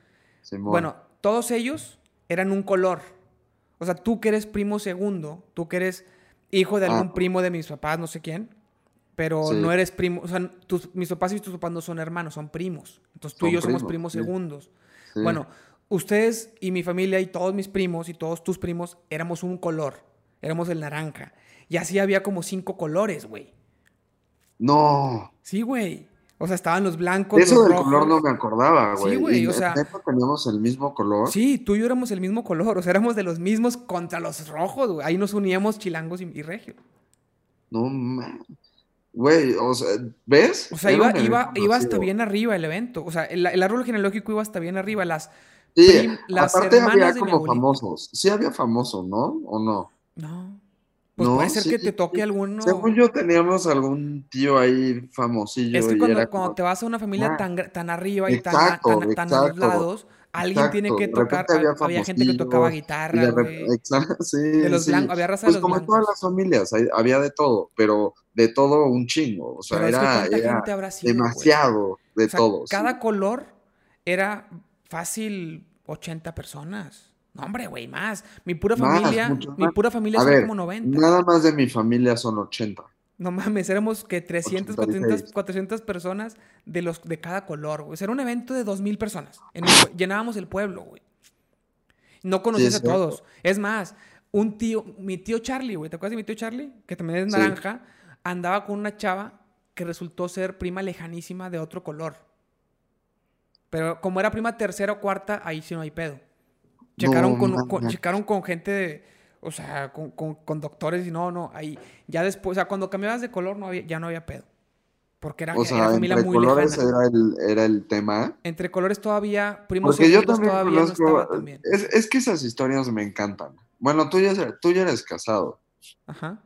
Speaker 2: Bueno, todos ellos eran un color. O sea, tú que eres primo segundo, tú que eres hijo de algún
Speaker 1: Ah.
Speaker 2: primo de mis papás, no sé quién, pero no eres primo, o sea, tus, mis papás y tus papás no son hermanos, son primos. Entonces tú y
Speaker 1: Son
Speaker 2: yo somos
Speaker 1: primos,
Speaker 2: segundos.
Speaker 1: Sí.
Speaker 2: Bueno, ustedes y mi familia y todos mis primos y todos tus primos éramos un color, éramos el naranja. Y así había como cinco colores, güey.
Speaker 1: No,
Speaker 2: Sí, güey. O sea, estaban los blancos,
Speaker 1: eso
Speaker 2: los
Speaker 1: del
Speaker 2: rojos.
Speaker 1: color no me acordaba,
Speaker 2: Sí,
Speaker 1: güey.
Speaker 2: güey,
Speaker 1: ¿Y
Speaker 2: o sea-
Speaker 1: teníamos el mismo color?
Speaker 2: Sí, tú y yo éramos el mismo color, o sea, éramos de los mismos contra los rojos, güey. Ahí nos uníamos chilangos y, y regio.
Speaker 1: No, man. Güey, o sea, ¿ves?
Speaker 2: O sea,
Speaker 1: Era
Speaker 2: iba, iba, iba hasta bien arriba el evento. O sea, el, el árbol genealógico iba hasta bien arriba. Las,
Speaker 1: Sí,
Speaker 2: las
Speaker 1: aparte había
Speaker 2: de
Speaker 1: como famosos. Sí había famosos, ¿no? ¿O no?
Speaker 2: No. Pues
Speaker 1: No,
Speaker 2: puede ser
Speaker 1: sí,
Speaker 2: que te toque
Speaker 1: sí.
Speaker 2: alguno.
Speaker 1: Según yo teníamos algún tío ahí famosillo
Speaker 2: Es que cuando,
Speaker 1: era
Speaker 2: cuando
Speaker 1: como,
Speaker 2: te vas a una familia
Speaker 1: Ah.
Speaker 2: tan, tan arriba y tan,
Speaker 1: Exacto,
Speaker 2: tan, tan a los
Speaker 1: exacto,
Speaker 2: lados, alguien tiene
Speaker 1: exacto,
Speaker 2: que
Speaker 1: de
Speaker 2: tocar.
Speaker 1: había
Speaker 2: Había, gente que tocaba guitarra,
Speaker 1: de
Speaker 2: güey.
Speaker 1: exacto, sí,
Speaker 2: De los
Speaker 1: sí.
Speaker 2: blancos, había raza de
Speaker 1: Pues
Speaker 2: los
Speaker 1: como en todas
Speaker 2: blancos.
Speaker 1: las familias, hay- había de todo, pero de todo un chingo. O sea,
Speaker 2: Pero es que
Speaker 1: era, era
Speaker 2: sido, güey?
Speaker 1: demasiado de
Speaker 2: O sea,
Speaker 1: todo.
Speaker 2: cada color era fácil 80 personas. No, hombre, güey, más. Mi pura familia, mi
Speaker 1: más.
Speaker 2: pura familia son como 90.
Speaker 1: nada más de mi familia son 80.
Speaker 2: No mames, éramos que 300, 400,
Speaker 1: 86.
Speaker 2: 400 personas de los de cada color, güey. O sea, era un evento de 2000 personas. En el pue- llenábamos el pueblo, güey. No conocías a todos. Es más, un tío, mi tío Charlie, güey, ¿te acuerdas de mi tío Charlie? Que también es
Speaker 1: Sí.
Speaker 2: naranja, andaba con una chava que resultó ser prima lejanísima de otro color. Pero como era prima tercera o cuarta, ahí sí no hay pedo. Checaron,
Speaker 1: No
Speaker 2: con, con-
Speaker 1: mames.
Speaker 2: checaron con gente de, o sea, con, con- con doctores y no, no, ahí, ya después, o sea, cuando cambiabas de color no había, ya no había pedo. Porque era,
Speaker 1: O
Speaker 2: era
Speaker 1: sea,
Speaker 2: familia
Speaker 1: entre
Speaker 2: muy
Speaker 1: colores
Speaker 2: lejana.
Speaker 1: era el, era el tema.
Speaker 2: Entre colores todavía, primos
Speaker 1: Porque yo también
Speaker 2: todavía no
Speaker 1: conozco.
Speaker 2: bien.
Speaker 1: es, es que esas historias me encantan. Bueno, tú ya, tú ya eres casado.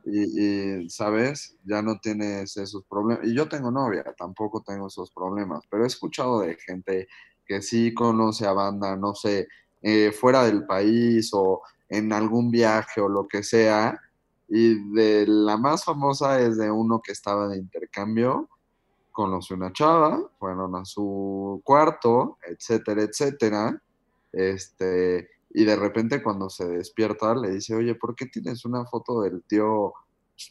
Speaker 1: Y, ¿sabes? Ya no tienes esos problemas. Y yo tengo novia, tampoco tengo esos problemas, pero he escuchado de gente que sí conoce a banda, no sé, eh, fuera del país o en algún viaje o lo que sea. Y de la más famosa es de uno que estaba de intercambio, conoció una chava, fueron a su cuarto, etcétera, etcétera. Este, y de repente cuando se despierta le dice, oye, ¿por qué tienes una foto del tío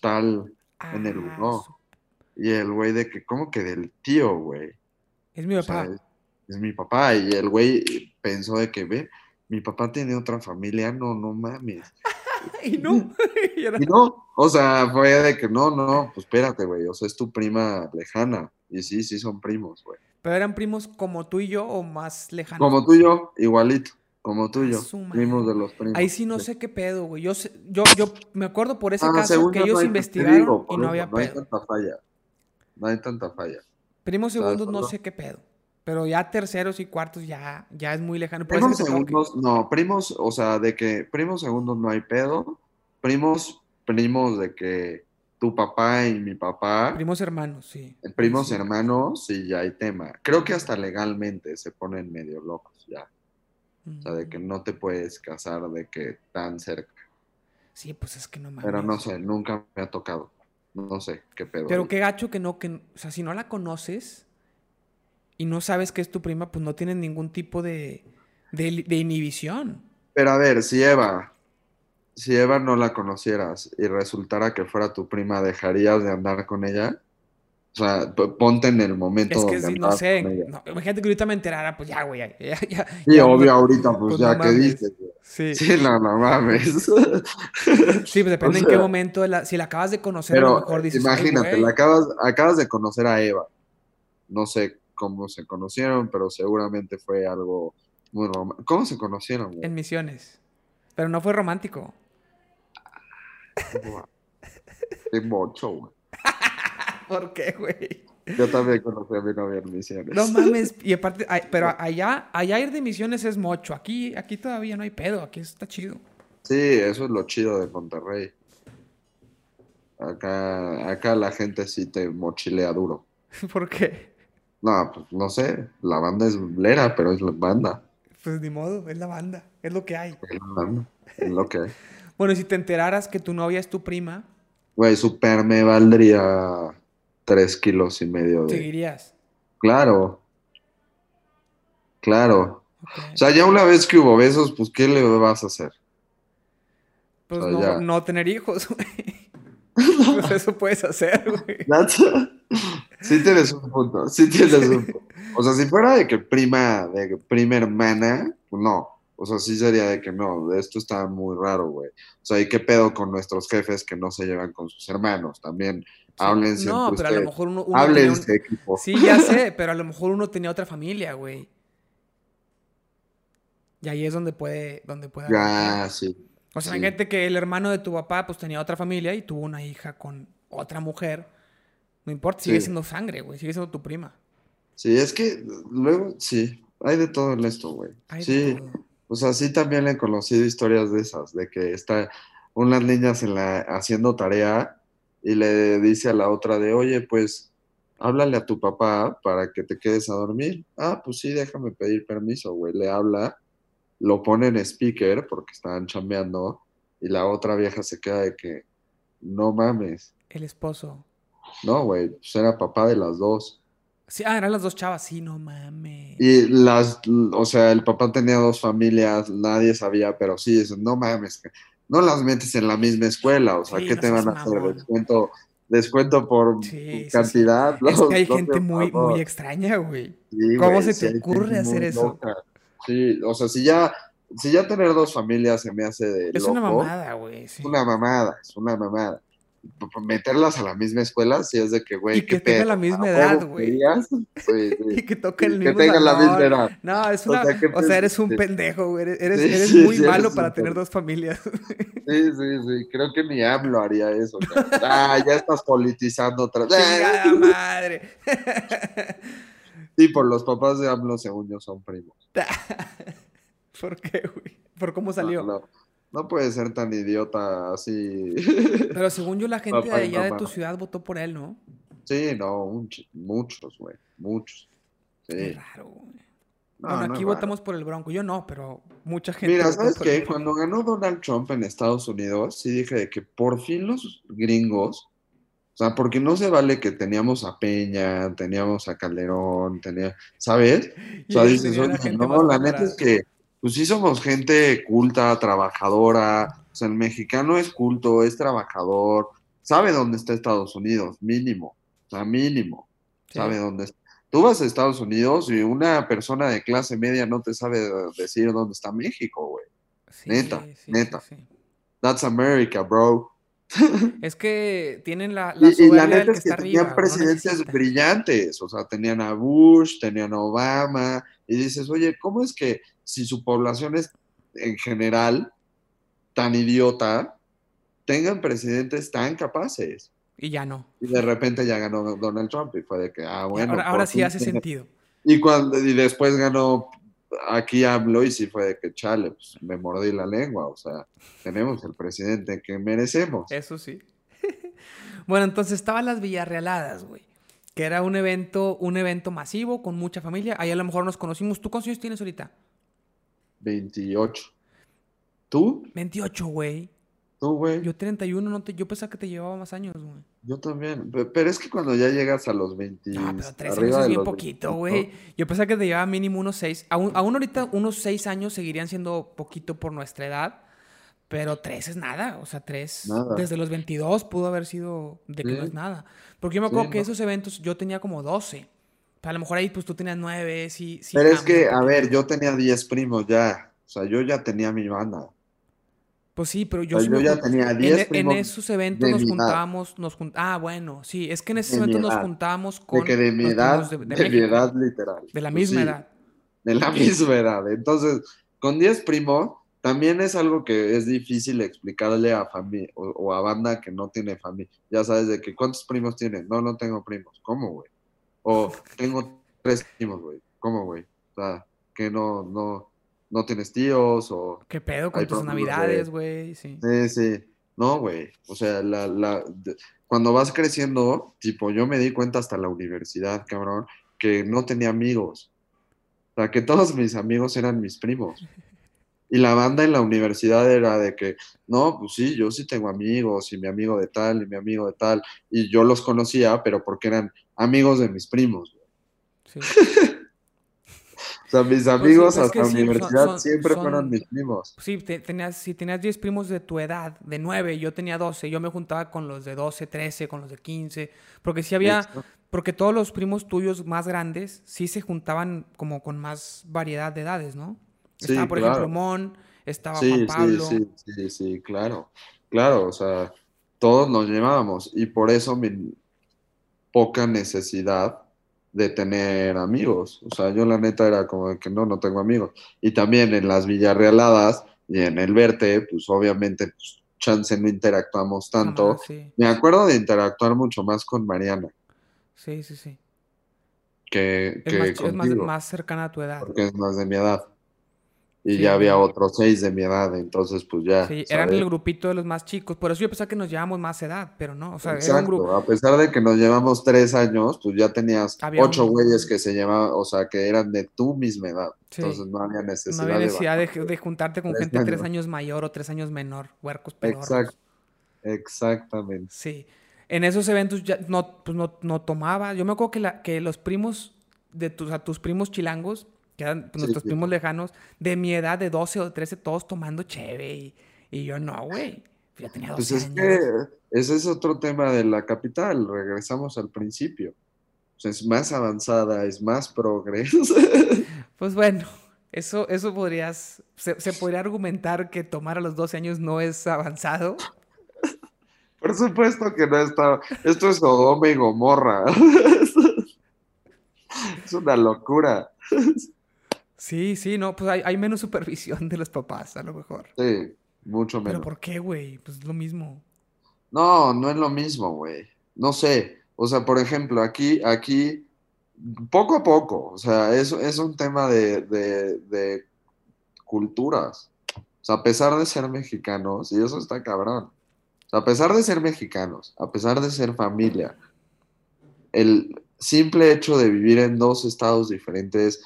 Speaker 1: tal en el
Speaker 2: Ah,
Speaker 1: uno?
Speaker 2: su-
Speaker 1: Y el güey de que, ¿cómo que del tío, güey?
Speaker 2: Es mi
Speaker 1: O sea,
Speaker 2: papá.
Speaker 1: es, es mi papá. Y el güey pensó de que, ve, mi papá tiene otra familia, no, no mames.
Speaker 2: Y no. Y era-
Speaker 1: Y no, o sea, fue de que no, no, pues espérate, güey, o sea, es tu prima lejana. Y sí, sí son primos, güey.
Speaker 2: Pero eran primos como tú y yo o más lejanos.
Speaker 1: Como tú y yo, igualito, como tú y
Speaker 2: A
Speaker 1: yo,
Speaker 2: su
Speaker 1: primos de los primos.
Speaker 2: Ahí sí no sé qué pedo, güey. Yo, sé- yo, yo me acuerdo por ese
Speaker 1: Ah,
Speaker 2: caso que ellos
Speaker 1: no hay- te
Speaker 2: investigaron
Speaker 1: digo,
Speaker 2: y no
Speaker 1: eso,
Speaker 2: había
Speaker 1: No hay
Speaker 2: pedo.
Speaker 1: tanta falla, no hay tanta falla.
Speaker 2: Primos
Speaker 1: ¿Estás de
Speaker 2: segundos no sé qué pedo. Pero ya terceros y cuartos ya, ya es muy lejano.
Speaker 1: Primos
Speaker 2: que
Speaker 1: segundos, no, primos, o sea, de que primos segundos no hay pedo. Primos, primos de que tu papá y mi papá,
Speaker 2: Primos hermanos, sí.
Speaker 1: primos
Speaker 2: Sí.
Speaker 1: hermanos, sí, ya hay tema. Creo que hasta legalmente se ponen medio locos ya. O sea, de que no te puedes casar de que tan cerca.
Speaker 2: Sí, pues es que no mames.
Speaker 1: Pero no sé, nunca me ha tocado. No sé qué pedo.
Speaker 2: Pero qué gacho que no, que, o sea, si no la conoces y no sabes que es tu prima, pues no tienes ningún tipo de, de, de inhibición.
Speaker 1: Pero a ver, si Eva, si Eva no la conocieras y resultara que fuera tu prima, ¿dejarías de andar con ella? O sea, ponte en el momento
Speaker 2: Es que
Speaker 1: donde
Speaker 2: sí, no sé. no, imagínate que ahorita me enterara, pues ya, güey. Ya,
Speaker 1: Sí,
Speaker 2: ya,
Speaker 1: obvio,
Speaker 2: no-
Speaker 1: ahorita, pues,
Speaker 2: pues
Speaker 1: ya,
Speaker 2: no
Speaker 1: ¿qué dices?
Speaker 2: Sí.
Speaker 1: Sí, no, no mames.
Speaker 2: Sí, pues depende
Speaker 1: O
Speaker 2: en qué momento, la- si la acabas de conocer, a lo mejor dices, "Ay,
Speaker 1: imagínate,
Speaker 2: güey".
Speaker 1: la acabas, acabas de conocer a Eva. No sé cómo se conocieron, pero seguramente fue algo muy romántico. ¿Cómo se conocieron? güey?
Speaker 2: en misiones. Pero no fue romántico.
Speaker 1: Qué mocho, güey.
Speaker 2: ¿Por qué, güey?
Speaker 1: Yo también conocí a mi novia en misiones.
Speaker 2: No mames. Y aparte, ay, pero allá, allá ir de misiones es mocho. Aquí, aquí todavía no hay pedo. Aquí está chido.
Speaker 1: Sí, eso es lo chido de Monterrey. Acá, acá la gente sí te mochilea duro.
Speaker 2: ¿Por qué?
Speaker 1: No, pues no sé, la banda es lera, pero es la banda.
Speaker 2: Pues ni modo, es la banda. Es lo que hay.
Speaker 1: Es la banda, es lo que hay.
Speaker 2: Bueno, y si te enteraras que tu novia es tu prima,
Speaker 1: Güey, super me valdría tres kilos y medio de...
Speaker 2: seguirías.
Speaker 1: Claro, claro. O sea, ya una vez que hubo besos, pues ¿qué le vas a hacer?
Speaker 2: Pues
Speaker 1: o sea,
Speaker 2: no,
Speaker 1: ya.
Speaker 2: no tener hijos, güey. Pues eso puedes hacer, güey.
Speaker 1: Sí tienes un punto, sí tienes un punto. O sea, si fuera de que prima, de que prima hermana, pues no. O sea, sí sería de que no, esto está muy raro, güey. O sea, ¿y qué pedo con nuestros jefes que no se llevan con sus hermanos? También háblense
Speaker 2: No, pero a lo
Speaker 1: ustedes.
Speaker 2: mejor uno, uno tenía un-
Speaker 1: Háblense, equipo.
Speaker 2: Sí, ya sé, pero a lo mejor uno tenía otra familia, güey. Y ahí es donde puede, donde puede pedo.
Speaker 1: sí.
Speaker 2: O sea,
Speaker 1: sí.
Speaker 2: imagínate que el hermano de tu papá pues tenía otra familia y tuvo una hija con otra mujer. No importa, sigue
Speaker 1: Sí.
Speaker 2: siendo sangre, güey. Sigue siendo tu prima.
Speaker 1: Sí, es que luego, sí, hay de todo en esto, güey.
Speaker 2: Hay de
Speaker 1: Sí,
Speaker 2: todo.
Speaker 1: o sea, sí también he conocido historias de esas, de que está unas niñas en la, haciendo tarea y le dice a la otra de, oye, pues, háblale a tu papá para que te quedes a dormir. Ah, pues sí, déjame pedir permiso, güey. Le habla, lo pone en speaker porque estaban chambeando y la otra vieja se queda de que, no mames.
Speaker 2: El esposo.
Speaker 1: No, güey, pues era papá de las dos.
Speaker 2: Sí, ah, eran las dos chavas. Sí, no mames.
Speaker 1: Y las, o sea, el papá tenía dos familias, nadie sabía, pero sí, dicen, no mames, no las metes en la misma escuela, o sea,
Speaker 2: Sí,
Speaker 1: ¿qué
Speaker 2: no
Speaker 1: te van a hacer? Descuento, descuento por
Speaker 2: Sí, sí, sí.
Speaker 1: cantidad.
Speaker 2: Es que hay gente muy, muy extraña, güey. ¿Cómo
Speaker 1: güey,
Speaker 2: se te ocurre hacer eso?
Speaker 1: loca. Sí, o sea, si ya, si ya tener dos familias se me hace de
Speaker 2: Es una mamada, güey.
Speaker 1: es una mamada, es una mamada. Meterlas a la misma escuela, sí es de que, güey,
Speaker 2: Y
Speaker 1: ¿qué
Speaker 2: que tengan
Speaker 1: pedo?
Speaker 2: la misma
Speaker 1: ¿A
Speaker 2: edad, güey.
Speaker 1: sí.
Speaker 2: Y que toquen el
Speaker 1: que
Speaker 2: mismo
Speaker 1: tengan la misma edad.
Speaker 2: No, es una. O sea, eres un
Speaker 1: sí.
Speaker 2: pendejo, güey. Eres, eres, muy malo para
Speaker 1: un
Speaker 2: tener dos familias.
Speaker 1: Sí, sí, sí. Creo que ni AMLO haría eso. Ah, ya estás politizando otra vez.
Speaker 2: Madre.
Speaker 1: Sí, por los papás de AMLO, según yo, son primos.
Speaker 2: ¿Por qué, güey? ¿Por cómo salió?
Speaker 1: No, no. No puede ser tan idiota así.
Speaker 2: Pero según yo, la gente de allá de tu ciudad votó por él, ¿no?
Speaker 1: Sí, no, un muchos, güey, muchos.
Speaker 2: Qué
Speaker 1: Sí.
Speaker 2: raro, güey.
Speaker 1: No,
Speaker 2: bueno,
Speaker 1: no
Speaker 2: aquí
Speaker 1: raro.
Speaker 2: votamos por el Bronco. Yo no, pero mucha gente.
Speaker 1: Mira, ¿sabes
Speaker 2: por
Speaker 1: qué? Cuando ganó Donald Trump en Estados Unidos, sí dije de que por fin los gringos, o sea, porque no se vale que teníamos a Peña, teníamos a Calderón, tenía, ¿sabes? O sea, dices, oye, no, la neta es que, pues sí somos gente culta, trabajadora, o sea, el mexicano es culto, es trabajador, sabe dónde está Estados Unidos, mínimo, o sea, mínimo,
Speaker 2: Sí.
Speaker 1: sabe dónde está. Tú vas a Estados Unidos y una persona de clase media no te sabe decir dónde está México, güey.
Speaker 2: Sí,
Speaker 1: neta,
Speaker 2: sí,
Speaker 1: neta. That's America, bro.
Speaker 2: Es que tienen la, la
Speaker 1: Y, y la neta es que tenían
Speaker 2: arriba.
Speaker 1: presidentes brillantes, o sea, tenían a Bush, tenían a Obama, y dices, oye, ¿cómo es que si su población es en general tan idiota, tengan presidentes tan capaces?
Speaker 2: Y ya no.
Speaker 1: Y de repente ya ganó Donald Trump y fue de que, ah, bueno.
Speaker 2: ahora sí hace sentido.
Speaker 1: Y, cuando, y después ganó aquí AMLO y sí fue de que, chale, pues me mordí la lengua, o sea, tenemos el presidente que merecemos.
Speaker 2: Eso sí. bueno, entonces estaban las Villarrealadas, güey. Que era un evento, un evento masivo con mucha familia. Ahí a lo mejor nos conocimos. ¿Tú cuántos años tienes ahorita?
Speaker 1: 28. ¿Tú?
Speaker 2: 28, güey.
Speaker 1: ¿Tú, güey? Yo,
Speaker 2: Yo 31, no te, yo pensaba que te llevaba más años, güey.
Speaker 1: también. Pe- Pero es que cuando ya llegas a los 20,
Speaker 2: No, pero 3
Speaker 1: arriba
Speaker 2: años es bien poquito,
Speaker 1: 25,
Speaker 2: güey. Yo pensaba que te llevaba mínimo unos 6. Aún, aún ahorita unos 6 años seguirían siendo poquito por nuestra edad. Pero 3 es nada. O sea, 3
Speaker 1: Nada.
Speaker 2: desde los 22 pudo haber sido de que
Speaker 1: Sí.
Speaker 2: no es nada. Porque yo me acuerdo
Speaker 1: Sí,
Speaker 2: que
Speaker 1: no.
Speaker 2: esos eventos yo tenía como 12. A lo mejor ahí pues tú tenías 9, sí, sí.
Speaker 1: Pero es que, a ver, yo tenía 10 primos ya. O sea, yo ya tenía mi banda.
Speaker 2: Pues sí, pero yo,
Speaker 1: O sea,
Speaker 2: sí
Speaker 1: yo ya tenía
Speaker 2: en
Speaker 1: 10
Speaker 2: e- en,
Speaker 1: primos
Speaker 2: esos eventos
Speaker 1: de
Speaker 2: nos juntábamos, nos jun- ah, bueno, sí, es que en esos
Speaker 1: De
Speaker 2: eventos nos juntábamos
Speaker 1: De
Speaker 2: con
Speaker 1: que de mi edad, de,
Speaker 2: de, de
Speaker 1: mi edad literal.
Speaker 2: de la
Speaker 1: Pues
Speaker 2: misma
Speaker 1: sí,
Speaker 2: edad.
Speaker 1: De la misma edad. Entonces, con 10 primos, también es algo que es difícil explicarle a familia o, o a banda que no tiene familia. Ya sabes de que, ¿cuántos primos tienes? No, no tengo primos. ¿Cómo, güey? O tengo tres primos, güey. ¿Cómo, güey? O sea, que no, no, no tienes tíos o...
Speaker 2: ¿Qué pedo con tus navidades, güey? Sí.
Speaker 1: Sí, sí. No, güey. O sea, la, la, de- cuando vas creciendo, tipo, yo me di cuenta hasta la universidad, cabrón, que no tenía amigos. O sea, que todos mis amigos eran mis primos. Y la banda en la universidad era de que, no, pues sí, yo sí tengo amigos, y mi amigo de tal, y mi amigo de tal. Y yo los conocía, pero porque eran amigos de mis primos.
Speaker 2: sí.
Speaker 1: O sea, mis amigos
Speaker 2: pues es que
Speaker 1: hasta la
Speaker 2: sí,
Speaker 1: universidad
Speaker 2: son-
Speaker 1: siempre
Speaker 2: son-
Speaker 1: fueron mis primos.
Speaker 2: Sí, te- tenías, si tenías 10 primos de tu edad, de 9, yo tenía 12, yo me juntaba con los de 12, 13, con los de 15, porque sí había, porque todos los primos tuyos más grandes sí se juntaban como con más variedad de edades, ¿no?
Speaker 1: Sí,
Speaker 2: Estaba, por
Speaker 1: claro.
Speaker 2: ejemplo, Mon, estaba
Speaker 1: Sí,
Speaker 2: Juan
Speaker 1: sí,
Speaker 2: Pablo.
Speaker 1: sí, sí, sí, claro, claro, o sea, todos nos llevábamos y por eso mi poca necesidad de tener amigos, o sea, yo la neta era como de que no, no tengo amigos, y también en las Villarrealadas y en el Verte, pues obviamente, pues, chance no interactuamos tanto,
Speaker 2: sí,
Speaker 1: me acuerdo de interactuar mucho más con Mariana
Speaker 2: sí, sí, sí.
Speaker 1: que,
Speaker 2: Es,
Speaker 1: que
Speaker 2: más, ch- es más,
Speaker 1: contigo,
Speaker 2: más cercana a tu edad.
Speaker 1: porque es más de mi edad, y
Speaker 2: Sí,
Speaker 1: ya había otros seis de mi edad, entonces pues ya,
Speaker 2: Sí, eran
Speaker 1: ¿sabes?
Speaker 2: el grupito de los más chicos, por eso yo pensaba que nos llevábamos más edad, pero no, o sea, era un grupo.
Speaker 1: Exacto, a pesar de que nos llevamos tres años, pues ya tenías
Speaker 2: Había
Speaker 1: ocho
Speaker 2: un-
Speaker 1: güeyes que se llevaban, o sea, que eran de tu misma edad.
Speaker 2: Sí.
Speaker 1: Entonces no había
Speaker 2: No
Speaker 1: necesidad
Speaker 2: había
Speaker 1: de
Speaker 2: necesidad de,
Speaker 1: bajar.
Speaker 2: de juntarte con
Speaker 1: tres
Speaker 2: gente tres
Speaker 1: años.
Speaker 2: años mayor o tres años menor, huercos pedorros.
Speaker 1: Exacto, exactamente.
Speaker 2: Sí. En esos eventos ya no, pues no, no tomaba. Yo me acuerdo que, la, que los primos de tus, a tus primos chilangos, que eran pues,
Speaker 1: Sí,
Speaker 2: nuestros
Speaker 1: sí.
Speaker 2: primos lejanos, de mi edad de 12 o 13, todos tomando cheve. Y, y yo no, güey. Ya tenía 12
Speaker 1: Pues es
Speaker 2: años.
Speaker 1: que ese es otro tema de la capital, regresamos al principio. O sea, es más avanzada, es más progreso.
Speaker 2: Pues bueno, eso, eso podrías. Se, se podría argumentar que tomar a los 12 años no es avanzado.
Speaker 1: Por supuesto que no está. Esto es Sodoma y Gomorra. Es una locura.
Speaker 2: Sí, sí, no, pues hay, hay menos supervisión de los papás, a lo mejor.
Speaker 1: Sí, mucho
Speaker 2: Pero
Speaker 1: menos.
Speaker 2: ¿por qué, güey? Pues es lo mismo.
Speaker 1: No, no es lo mismo, güey. No sé. O sea, por ejemplo, aquí, aquí, poco a poco, o sea, es, es un tema de, de, de culturas. O sea, a pesar de ser mexicanos, y eso está cabrón. O sea, a pesar de ser mexicanos, a pesar de ser familia, el simple hecho de vivir en dos estados diferentes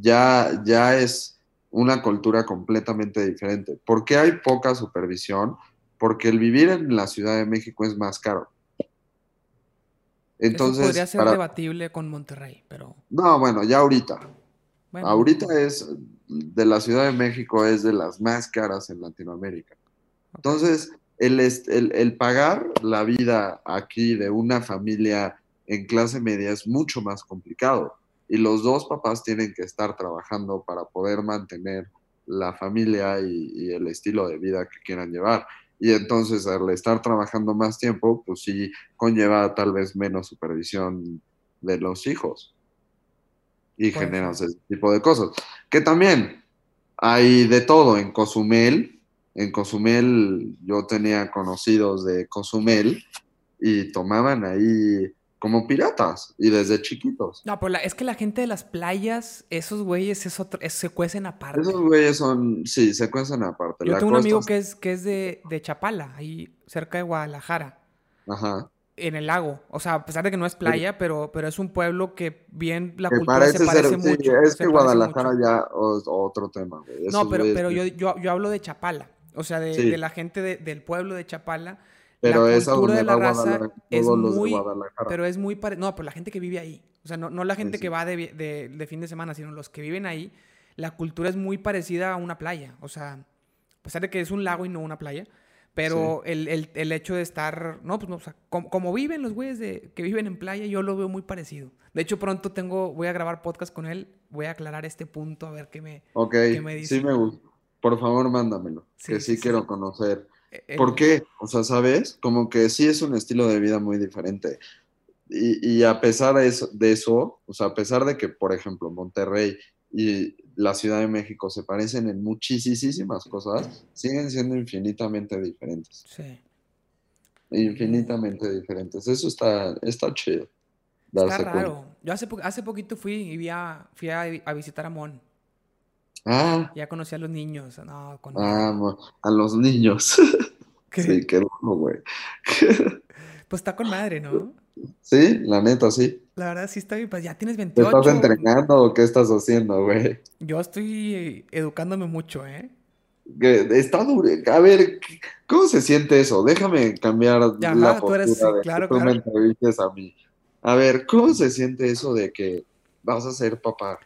Speaker 1: ya, ya es una cultura completamente diferente. ¿Por qué hay poca supervisión? Porque el vivir en la Ciudad de México es más caro.
Speaker 2: Entonces, Eso podría ser debatible con Monterrey, pero...
Speaker 1: No, bueno, ya ahorita. ahorita es, de la Ciudad de México es de las más caras en Latinoamérica. Entonces, el, el, el pagar la vida aquí de una familia en clase media es mucho más complicado y los dos papás tienen que estar trabajando para poder mantener la familia y, el estilo de vida que quieran llevar. Y entonces al estar trabajando más tiempo, pues sí conlleva tal vez menos supervisión de los hijos y genera ese tipo de cosas. Que también hay de todo en Cozumel. En Cozumel yo tenía conocidos de Cozumel y tomaban ahí como piratas y desde chiquitos.
Speaker 2: No, pero es que la gente de las playas, esos güeyes es otro, se cuecen aparte.
Speaker 1: Esos güeyes son, sí, se cuecen aparte.
Speaker 2: Yo tengo un amigo que es, que es de, Chapala, ahí cerca de Guadalajara. Ajá. En el lago. O sea, a pesar de que no es playa, pero, pero es un pueblo que bien la cultura se parece mucho.
Speaker 1: es que Guadalajara ya es otro tema, güey.
Speaker 2: No, pero, pero yo, yo, hablo de Chapala. O sea, de, la gente del pueblo de Chapala
Speaker 1: pero la cultura de la raza es muy,
Speaker 2: pero es muy no, pero la gente que vive ahí, o sea, no, no la gente que va de, de, de, fin de semana, sino los que viven ahí, la cultura es muy parecida a una playa, o sea, a pesar de que es un lago y no una playa, pero el, el, el, hecho de estar, no, pues no, o sea, como, viven los güeyes de, que viven en playa, yo lo veo muy parecido. De hecho, pronto tengo, voy a grabar podcast con él, voy a aclarar este punto, a ver qué me,
Speaker 1: qué me dice. sí me gusta. Por favor, mándamelo, que sí, quiero conocer ¿Por qué? O sea, ¿sabes? Como que sí es un estilo de vida muy diferente. Y, a pesar de eso, de eso, o sea, a pesar de que, por ejemplo, Monterrey y la Ciudad de México se parecen en muchísimas cosas, siguen siendo infinitamente diferentes. Sí. Infinitamente diferentes. Eso está, está chido.
Speaker 2: Está raro. Yo hace, hace poquito fui y vi a, fui a, visitar a Mon.
Speaker 1: Ah.
Speaker 2: Ya conocí a los niños. No,
Speaker 1: ah, a los niños. Sí, qué bueno, güey.
Speaker 2: Pues está con madre, ¿no?
Speaker 1: Sí, la neta, sí.
Speaker 2: La verdad, sí está bien. Pues ya tienes 28.
Speaker 1: ¿Te estás entrenando o qué estás haciendo, güey?
Speaker 2: Yo estoy educándome mucho, ¿eh?
Speaker 1: Está duro. A ver, ¿cómo se siente eso? Déjame cambiar la postura
Speaker 2: eres,
Speaker 1: de
Speaker 2: claro,
Speaker 1: que tú me entrevistes a mí. A ver, ¿cómo se siente eso de que vas a ser papá?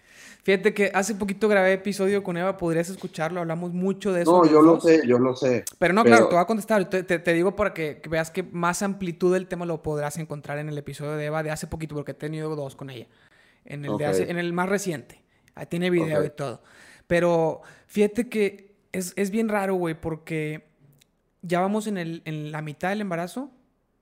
Speaker 2: Fíjate que hace poquito grabé episodio con Eva, podrías escucharlo, hablamos mucho de eso.
Speaker 1: No, yo lo sé, yo lo sé.
Speaker 2: Pero no, claro, te voy a contestar, te, digo para que, veas que más amplitud del tema lo podrás encontrar en el episodio de Eva de hace poquito, porque he tenido dos con ella. En el, en el más reciente. Ahí tiene video y todo. Pero fíjate que es, es bien raro, güey, porque ya vamos en, el, en la mitad del embarazo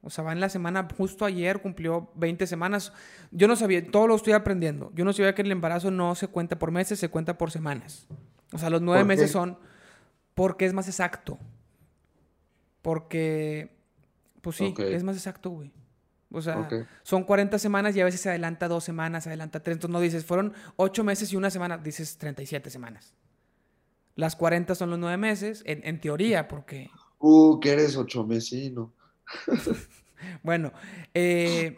Speaker 2: o sea, va en la semana, justo ayer cumplió 20 semanas. Yo no sabía, todo lo estoy aprendiendo. Yo no sabía que el embarazo no se cuenta por meses, se cuenta por semanas. O sea, los nueve meses son porque es más exacto. Porque, pues sí, es más exacto, güey. O sea, son 40 semanas y a veces se adelanta dos semanas, se adelanta tres. Entonces no dices, fueron ocho meses y una semana, dices 37 semanas. Las 40 son los nueve meses, en, en teoría, porque...
Speaker 1: Uh, que eres ocho mesino.
Speaker 2: bueno, eh,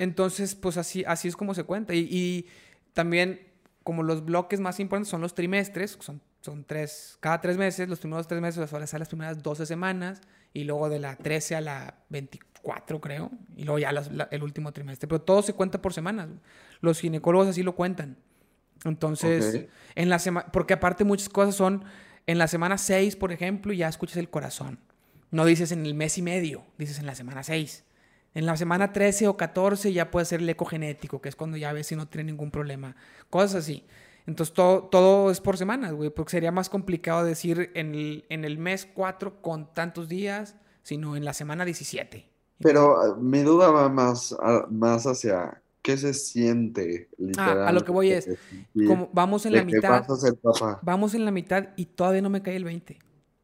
Speaker 2: entonces, pues así, así es como se cuenta. Y, también, como los bloques más importantes son los trimestres, son, son tres, cada tres meses, los primeros tres meses ahora salen las primeras 12 semanas, y luego de la 13 a la 24, creo, y luego ya el último trimestre. Pero todo se cuenta por semanas. Los ginecólogos así lo cuentan. Entonces, en la semana, porque aparte muchas cosas son, en la semana 6, por ejemplo, ya escuchas el corazón. No dices en el mes y medio, dices en la semana 6. En la semana 13 o 14 ya puede ser el eco genético, que es cuando ya ves si no tiene ningún problema. Cosas así. Entonces todo, todo es por semanas, güey, porque sería más complicado decir en el, en el mes 4 con tantos días, sino en la semana 17.
Speaker 1: Pero ah, mi duda va más, más hacia qué se siente
Speaker 2: literalmente. Ah, a lo que voy es, como vamos en la mitad, vamos en la mitad y todavía no me cae el 20.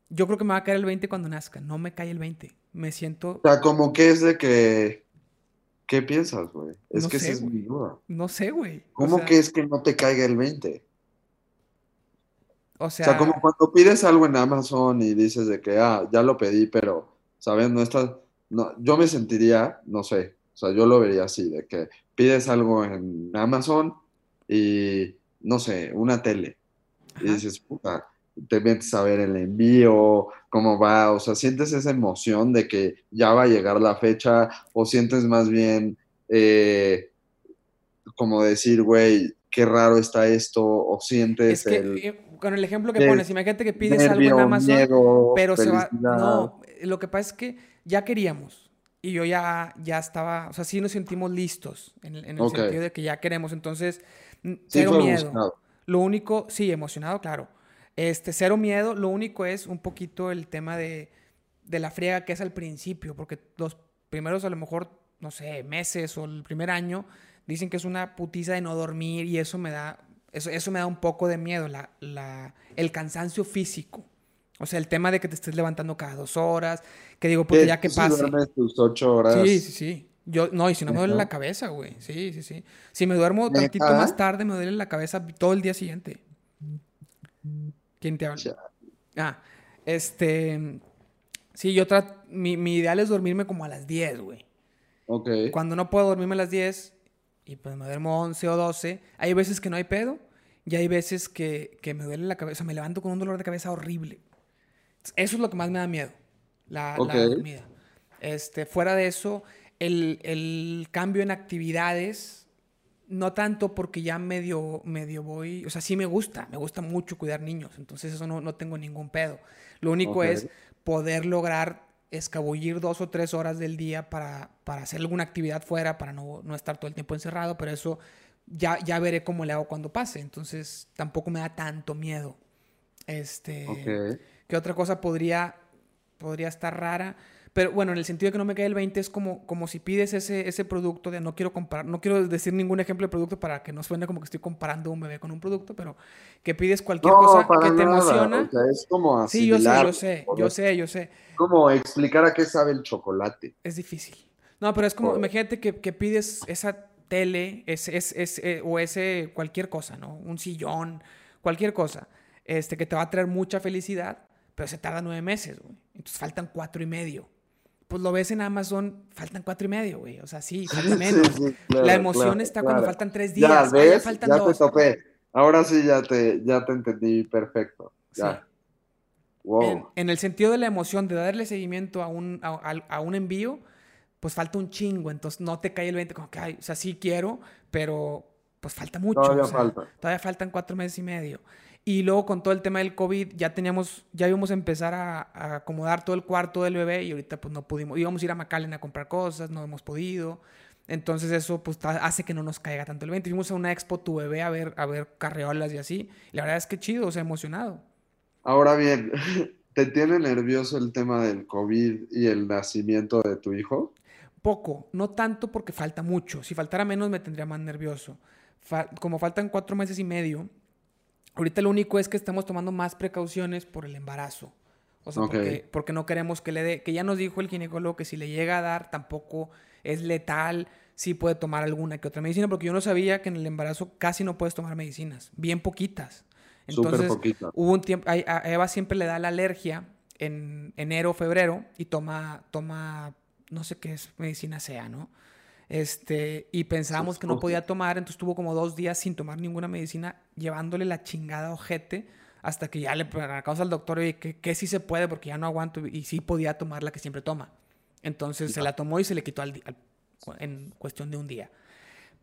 Speaker 2: Yo creo que me va a caer el 20 cuando nazca. No me cae el 20. Me siento.
Speaker 1: O sea, como que es de que. ¿Qué piensas, güey? Es que esa es mi duda.
Speaker 2: No sé, güey.
Speaker 1: ¿Cómo que es que no te caiga el 20?
Speaker 2: O
Speaker 1: O
Speaker 2: sea,
Speaker 1: como cuando pides algo en Amazon y dices de que, ah, ya lo pedí, pero, ¿sabes? No está, no, yo me sentiría, no sé, o sea, yo lo vería así, de que pides algo en Amazon y, no sé, una tele, y dices, puta, te metes a ver el envío, cómo va, o sea, sientes esa emoción de que ya va a llegar la fecha, o sientes más bien, eh, como decir, güey, qué raro está esto, o
Speaker 2: Es
Speaker 1: sientes
Speaker 2: que
Speaker 1: el
Speaker 2: eh, con el ejemplo que
Speaker 1: ne-
Speaker 2: pones, imagínate que pides algo en
Speaker 1: nervio,
Speaker 2: Amazon,
Speaker 1: miedo,
Speaker 2: pero se va.
Speaker 1: felicidad.
Speaker 2: No, lo que pasa es que ya queríamos. Y yo ya, ya estaba, o sea, sí nos sentimos listos en, el en el
Speaker 1: Ok,
Speaker 2: sentido de que ya queremos. Entonces,
Speaker 1: sí
Speaker 2: cero miedo.
Speaker 1: emocionado.
Speaker 2: Lo único, sí, emocionado, claro. Este, cero miedo. Lo único es un poquito el tema de, de la friega que es al principio, porque los primeros, a lo mejor, no sé, meses o el primer año, dicen que es una putiza de no dormir y eso me da, eso, eso me da un poco de miedo, la, la, el cansancio físico. O sea, el tema de que te estés levantando cada dos horas, que digo,
Speaker 1: ¿Qué?
Speaker 2: ya
Speaker 1: ¿Tú
Speaker 2: que
Speaker 1: sí
Speaker 2: pase.
Speaker 1: duermes tus ocho
Speaker 2: Sí, sí,
Speaker 1: horas?
Speaker 2: sí. Yo, no, y si no me duele la cabeza, güey. Sí, sí, sí. Si me duermo tantito más tarde, me duele la cabeza todo el día siguiente. ¿Quién te habla?
Speaker 1: Ya,
Speaker 2: Ah, este. Sí, yo trato. Mi, mi ideal es dormirme como a las 10, güey.
Speaker 1: Ok,
Speaker 2: Cuando no puedo dormirme a las 10 y pues me duermo 11 o 12, hay veces que no hay pedo y hay veces que, que me duele la cabeza. Me levanto con un dolor de cabeza horrible. Eso es lo que más me da miedo, la,
Speaker 1: ok.
Speaker 2: la dormida. Este, fuera de eso, el, el cambio en actividades, no tanto porque ya medio, medio voy, o sea, sí me gusta, me gusta mucho cuidar niños, entonces eso no, no tengo ningún pedo. Lo único es poder lograr escabullir dos o tres horas del día para, para hacer alguna actividad fuera, para no, no estar todo el tiempo encerrado, pero eso ya, ya veré cómo le hago cuando pase, entonces tampoco me da tanto miedo. Este, ¿qué otra cosa podría, podría estar rara? Pero bueno, en el sentido de que no me cae el 20 es como, como si pides ese, ese producto de no quiero comparar, no quiero decir ningún ejemplo de producto para que no suene como que estoy comparando un bebé con un producto, pero que pides cualquier
Speaker 1: No,
Speaker 2: cosa
Speaker 1: para
Speaker 2: que te
Speaker 1: nada. O
Speaker 2: emociona.
Speaker 1: sea, es como
Speaker 2: Sí, yo sé,
Speaker 1: asimilar.
Speaker 2: yo sé, yo sé, yo sé.
Speaker 1: Como explicar a qué sabe el chocolate.
Speaker 2: Es difícil. No, pero es como,
Speaker 1: Por-
Speaker 2: imagínate que, que pides esa tele, ese, ese, ese, o ese cualquier cosa, ¿no? Un sillón, cualquier cosa, este, que te va a traer mucha felicidad, pero se tarda nueve meses, güey. Entonces faltan cuatro y medio. Pues lo ves en Amazon, faltan cuatro y medio, güey. O sea, sí, falta menos.
Speaker 1: sí,
Speaker 2: La
Speaker 1: claro,
Speaker 2: emoción
Speaker 1: claro,
Speaker 2: está cuando faltan tres
Speaker 1: Ya,
Speaker 2: días. Ya
Speaker 1: ¿ves?
Speaker 2: faltan
Speaker 1: Ya te topé. Ahora sí ya te, ya te entendí perfecto.
Speaker 2: Sí.
Speaker 1: Ya. Wow.
Speaker 2: En, en el sentido de la emoción de darle seguimiento a un, a, a- a un envío, pues falta un chingo, entonces no te cae el 20 como que, ay, o sea, sí quiero, pero pues falta mucho,
Speaker 1: Todavía
Speaker 2: o sea,
Speaker 1: falta.
Speaker 2: todavía faltan cuatro meses y medio. Y luego con todo el tema del COVID ya teníamos, ya íbamos a empezar a, a acomodar todo el cuarto del bebé y ahorita pues no pudimos, íbamos a ir a McAllen a comprar cosas, no hemos podido. Entonces eso pues hace que no nos caiga tanto el 20. Fuimos a una expo tu bebé a ver, a ver carreolas y así. La verdad es que chido, o sea, emocionado.
Speaker 1: Ahora bien, ¿te tiene nervioso el tema del COVID y el nacimiento de tu hijo?
Speaker 2: Poco, no tanto porque falta mucho. Si faltara menos me tendría más nervioso. Fa- como faltan cuatro meses y medio, ahorita lo único es que estamos tomando más precauciones por el embarazo. O sea, porque, porque no queremos que le dé, que ya nos dijo el ginecólogo que si le llega a dar tampoco es letal, sí puede tomar alguna que otra medicina, porque yo no sabía que en el embarazo casi no puedes tomar medicinas, bien poquitas. Entonces, hubo un tiempo, a a Eva siempre le da la alergia en enero, febrero, y toma, toma, no sé qué es medicina sea, ¿no? Este, y pensábamos que no podía tomar, entonces tuvo como dos días sin tomar ninguna medicina, llevándole la chingada ojete, hasta que ya le causa al doctor, oye, que, que sí se puede, porque ya no aguanto, y sí podía tomar la que siempre toma. Entonces se la tomó y se le quitó al al- en cuestión de un día.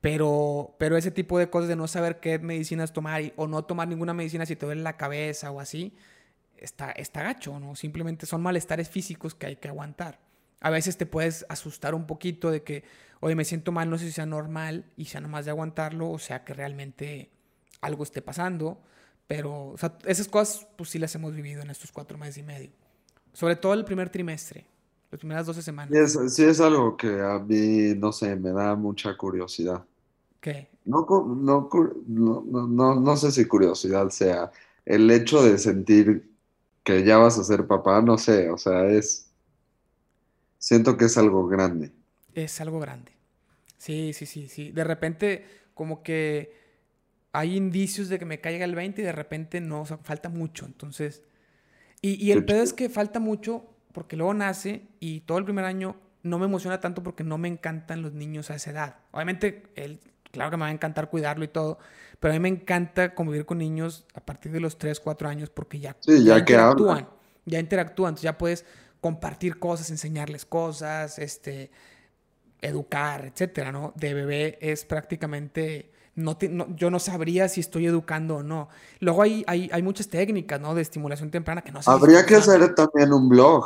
Speaker 2: Pero, pero ese tipo de cosas de no saber qué medicinas tomar y- o no tomar ninguna medicina si te duele la cabeza o así, está, está gacho, ¿no? Simplemente son malestares físicos que hay que aguantar. A veces te puedes asustar un poquito de que, oye, me siento mal, no sé si sea normal y sea nomás de aguantarlo o sea que realmente algo esté pasando. Pero, o sea, esas cosas, pues sí las hemos vivido en estos cuatro meses y medio. Sobre todo el primer trimestre, las primeras 12
Speaker 1: Sí
Speaker 2: semanas.
Speaker 1: es, sí es algo que a mí, no sé, me da mucha curiosidad.
Speaker 2: ¿Qué?
Speaker 1: No, no, no, no, no sé si curiosidad sea el hecho de sentir que ya vas a ser papá, no sé, o sea, es, siento que es algo grande.
Speaker 2: Es algo grande. Sí, sí, sí, sí. De repente, como que hay indicios de que me caiga el 20 y de repente no, o sea, falta mucho. Entonces, y, y el pedo es que falta mucho porque luego nace y todo el primer año no me emociona tanto porque no me encantan los niños a esa edad. Obviamente, él, claro que me va a encantar cuidarlo y todo, pero a mí me encanta convivir con niños a partir de los 3, 4 años porque ya,
Speaker 1: Sí, ya
Speaker 2: interactúan. Ya interactúan, entonces ya puedes compartir cosas, enseñarles cosas, este, educar, etcétera, ¿no? De bebé es prácticamente... No te- no- yo no sabría si estoy educando o no. Luego hay, hay, hay muchas técnicas, ¿no? De estimulación temprana que no si
Speaker 1: Habría que hacer también un blog.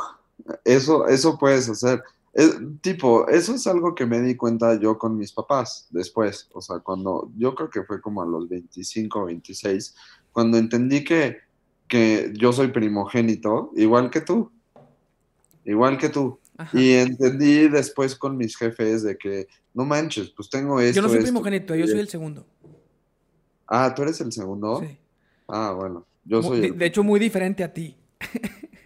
Speaker 1: Eso, eso puedes hacer. Es- tipo, eso es algo que me di cuenta yo con mis papás después. O sea, cuando yo creo que fue como a los 25 o 26, cuando entendí que, que yo soy primogénito, igual que tú. Igual que tú.
Speaker 2: Ajá.
Speaker 1: Y entendí después con mis jefes de que, no manches, pues tengo esto.
Speaker 2: Yo no soy
Speaker 1: esto,
Speaker 2: primogénito, yo soy el segundo.
Speaker 1: Ah, ¿tú eres el segundo?
Speaker 2: Sí.
Speaker 1: Ah, bueno, yo soy
Speaker 2: de,
Speaker 1: el...
Speaker 2: de hecho, muy diferente a ti.
Speaker 1: Sí,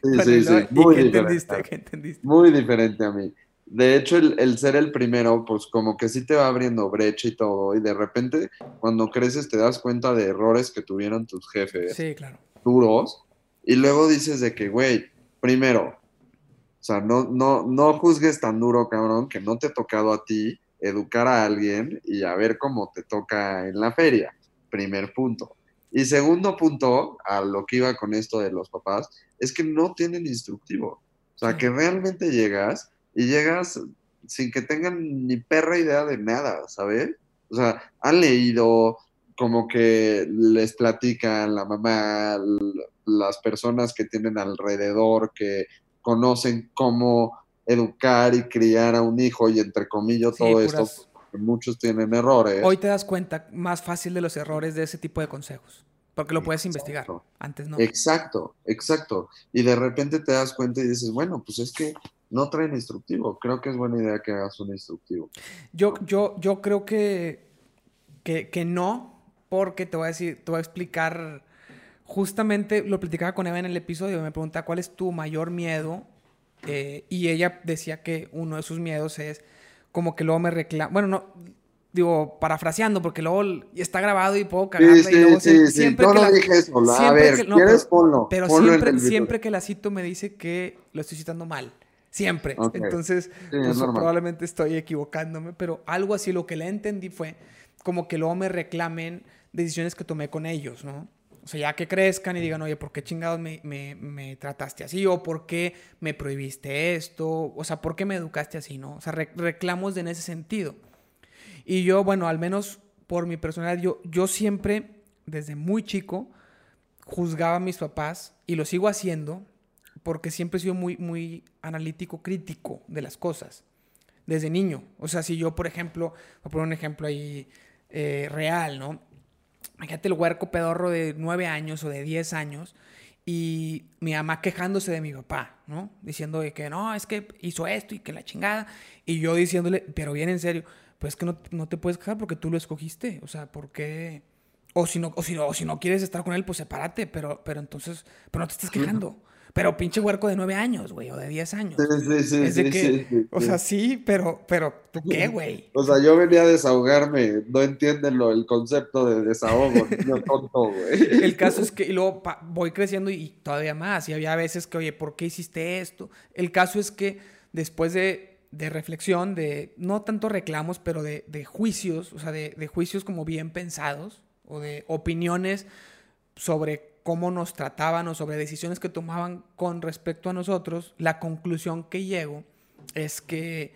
Speaker 1: sí, sí,
Speaker 2: ¿Y
Speaker 1: muy
Speaker 2: qué
Speaker 1: diferente.
Speaker 2: entendiste? ¿Qué entendiste?
Speaker 1: Muy diferente a mí. De hecho, el, el ser el primero, pues como que sí te va abriendo brecha y todo, y de repente cuando creces te das cuenta de errores que tuvieron tus jefes
Speaker 2: Sí, claro.
Speaker 1: duros, y luego dices de que, güey, primero, o sea, no, no, no juzgues tan duro, cabrón, que no te ha tocado a ti educar a alguien y a ver cómo te toca en la feria. Primer punto. Y segundo punto, a lo que iba con esto de los papás, es que no tienen instructivo. O sea, que realmente llegas y llegas sin que tengan ni perra idea de nada, ¿sabes? O sea, han leído, como que les platican la mamá, las personas que tienen alrededor, que conocen cómo educar y criar a un hijo y entre comillas
Speaker 2: Sí,
Speaker 1: todo
Speaker 2: puras-
Speaker 1: esto, porque muchos tienen errores.
Speaker 2: Hoy te das cuenta más fácil de los errores de ese tipo de consejos. Porque lo puedes investigar. Antes no.
Speaker 1: Exacto, exacto. Y de repente te das cuenta y dices, bueno, pues es que no traen instructivo. Creo que es buena idea que hagas un instructivo.
Speaker 2: Yo, yo, yo creo que, que, que no, porque te voy a decir, te voy a explicar. Justamente lo platicaba con Eva en el episodio, me preguntaba cuál es tu mayor miedo. eh, y ella decía que uno de sus miedos es como que luego me reclama. Bueno, no, digo, parafraseando, porque luego está grabado y puedo cagarla.
Speaker 1: Sí,
Speaker 2: y
Speaker 1: sí,
Speaker 2: luego
Speaker 1: sí,
Speaker 2: sie-
Speaker 1: sí.
Speaker 2: siempre que
Speaker 1: no
Speaker 2: la-
Speaker 1: dije eso. A ver,
Speaker 2: que- no,
Speaker 1: ¿quieres?
Speaker 2: pero-
Speaker 1: ponlo.
Speaker 2: Pero
Speaker 1: ponlo en
Speaker 2: siempre, que la cito me dice que lo estoy citando mal. Siempre. Entonces,
Speaker 1: es
Speaker 2: pues, probablemente estoy equivocándome, pero algo así lo que le entendí fue como que luego me reclamen decisiones que tomé con ellos, ¿no? O sea, ya que crezcan y digan, oye, ¿por qué chingados me, me- me trataste así? ¿O por qué me prohibiste esto? O sea, ¿por qué me educaste así, no? O sea, re- reclamos de en ese sentido. Y yo, bueno, al menos por mi personalidad, yo, yo siempre, desde muy chico, juzgaba a mis papás y lo sigo haciendo porque siempre he sido muy, muy analítico, crítico de las cosas. Desde niño. O sea, si yo, por ejemplo, voy a poner un ejemplo ahí eh, real, ¿no? Imagínate el huerco pedorro de 9 años o de 10 años y mi mamá quejándose de mi papá, ¿no? Diciendo de que no, es que hizo esto y que la chingada. Y yo diciéndole, pero bien en serio, pues es que no, no te puedes quejar porque tú lo escogiste. O sea, ¿por qué? O si no, o si no, o si no quieres estar con él, pues sepárate, pero, pero entonces, pero no te estás quejando. Pero pinche huerco de 9 años, güey, o de 10 años.
Speaker 1: Sí, sí, sí,
Speaker 2: es de
Speaker 1: sí,
Speaker 2: que, o sea, sí, pero, pero, ¿tú qué, güey?
Speaker 1: O sea, yo venía a desahogarme. No entienden lo, el concepto de desahogo. niño tonto, güey.
Speaker 2: El caso es que y luego pa- voy creciendo y, y todavía más. Y había veces que, oye, ¿por qué hiciste esto? El caso es que después de, de reflexión, de no tanto reclamos, pero de, de juicios, o sea, de, de juicios como bien pensados, o de opiniones sobre cómo nos trataban o sobre decisiones que tomaban con respecto a nosotros, la conclusión que llego es que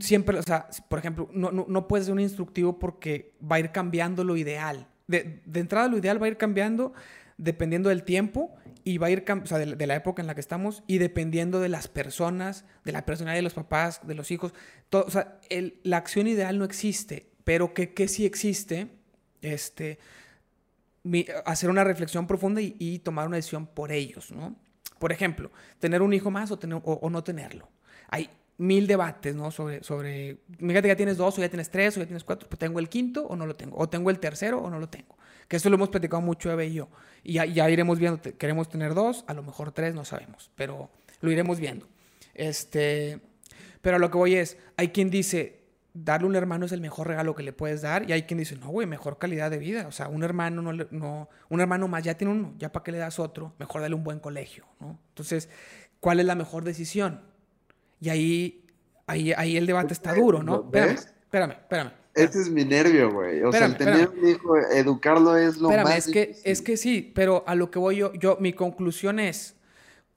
Speaker 2: siempre, o sea, por ejemplo, no, no, no puede ser un instructivo porque va a ir cambiando lo ideal. De, de entrada, lo ideal va a ir cambiando dependiendo del tiempo y va a ir, o sea, de, de la época en la que estamos y dependiendo de las personas, de la personalidad de los papás, de los hijos. O sea, el- la acción ideal no existe, pero que, que sí existe, este, hacer una reflexión profunda y, tomar una decisión por ellos, ¿no? Por ejemplo, tener un hijo más o, no tenerlo. Hay mil debates, ¿no? Sobre, sobre, fíjate ya tienes dos, o ya tienes tres, o ya tienes cuatro, pues tengo el quinto o no lo tengo, o tengo el tercero o no lo tengo. Que eso lo hemos platicado mucho Eve y yo. Y ya, ya iremos viendo, queremos tener dos, a lo mejor tres, no sabemos, pero lo iremos viendo. Este, pero lo que voy es, hay quien dice, darle un hermano es el mejor regalo que le puedes dar. Y hay quien dice, no, güey, mejor calidad de vida. O sea, un hermano no, no un hermano más ya tiene uno, ya para qué le das otro, mejor dale un buen colegio, ¿no? Entonces, ¿cuál es la mejor decisión? Y ahí, ahí, ahí el debate está duro, ¿no? Espérame, espérame, espérame.
Speaker 1: Ese es mi nervio, güey. O sea, el tener un hijo, educarlo es lo espérame,
Speaker 2: más. Es que, es que sí, pero a lo que voy yo, yo, mi conclusión es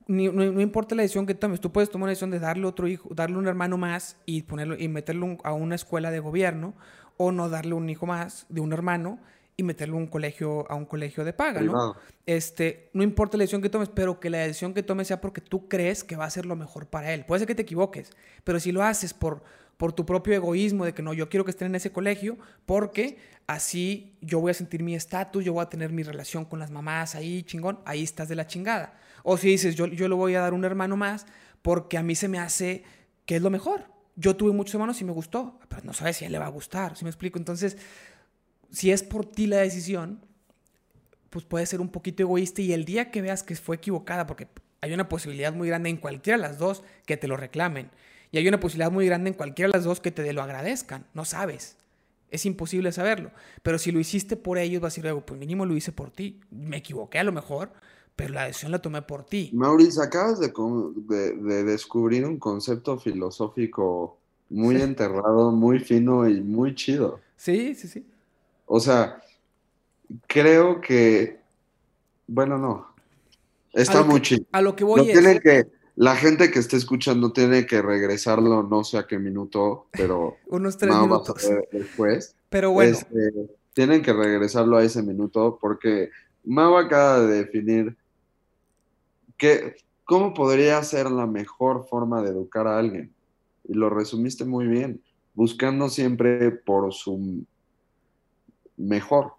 Speaker 2: no, importa la decisión que tomes, tú puedes tomar la decisión de darle otro hijo, darle un hermano más y ponerlo y meterlo a una escuela de gobierno o no darle un hijo más de un hermano y meterlo a un colegio a un colegio de paga, ¿no? Este, no importa la decisión que tomes, pero que la decisión que tomes sea porque tú crees que va a ser lo mejor para él. Puede ser que te equivoques, pero si lo haces por por tu propio egoísmo de que no, yo quiero que estén en ese colegio porque así yo voy a sentir mi estatus, yo voy a tener mi relación con las mamás ahí, chingón, ahí estás de la chingada. O si dices, yo, yo le voy a dar un hermano más porque a mí se me hace que es lo mejor. Yo tuve muchos hermanos y me gustó, pero no sabes si a él le va a gustar, si me explico? Entonces, si es por ti la decisión, pues puede ser un poquito egoísta y el día que veas que fue equivocada, porque hay una posibilidad muy grande en cualquiera de las dos que te lo reclamen. Y hay una posibilidad muy grande en cualquiera de las dos que te lo agradezcan. No sabes. Es imposible saberlo. Pero si lo hiciste por ellos, vas a decir, pues mínimo lo hice por ti. Me equivoqué a lo mejor, pero la decisión la tomé por ti.
Speaker 1: Mauricio, acabas de, descubrir un concepto filosófico muy enterrado, muy fino y muy chido.
Speaker 2: Sí, sí, sí.
Speaker 1: O sea, creo que, bueno, no, está muy chido.
Speaker 2: A lo que voy
Speaker 1: es... que, la gente que esté escuchando tiene que regresarlo, no sé a qué minuto, pero...
Speaker 2: Unos tres minutos.
Speaker 1: después.
Speaker 2: Pero bueno.
Speaker 1: Este, tienen que regresarlo a ese minuto porque Mau acaba de definir ¿Cómo podría ser la mejor forma de educar a alguien? Y lo resumiste muy bien, buscando siempre por su mejor,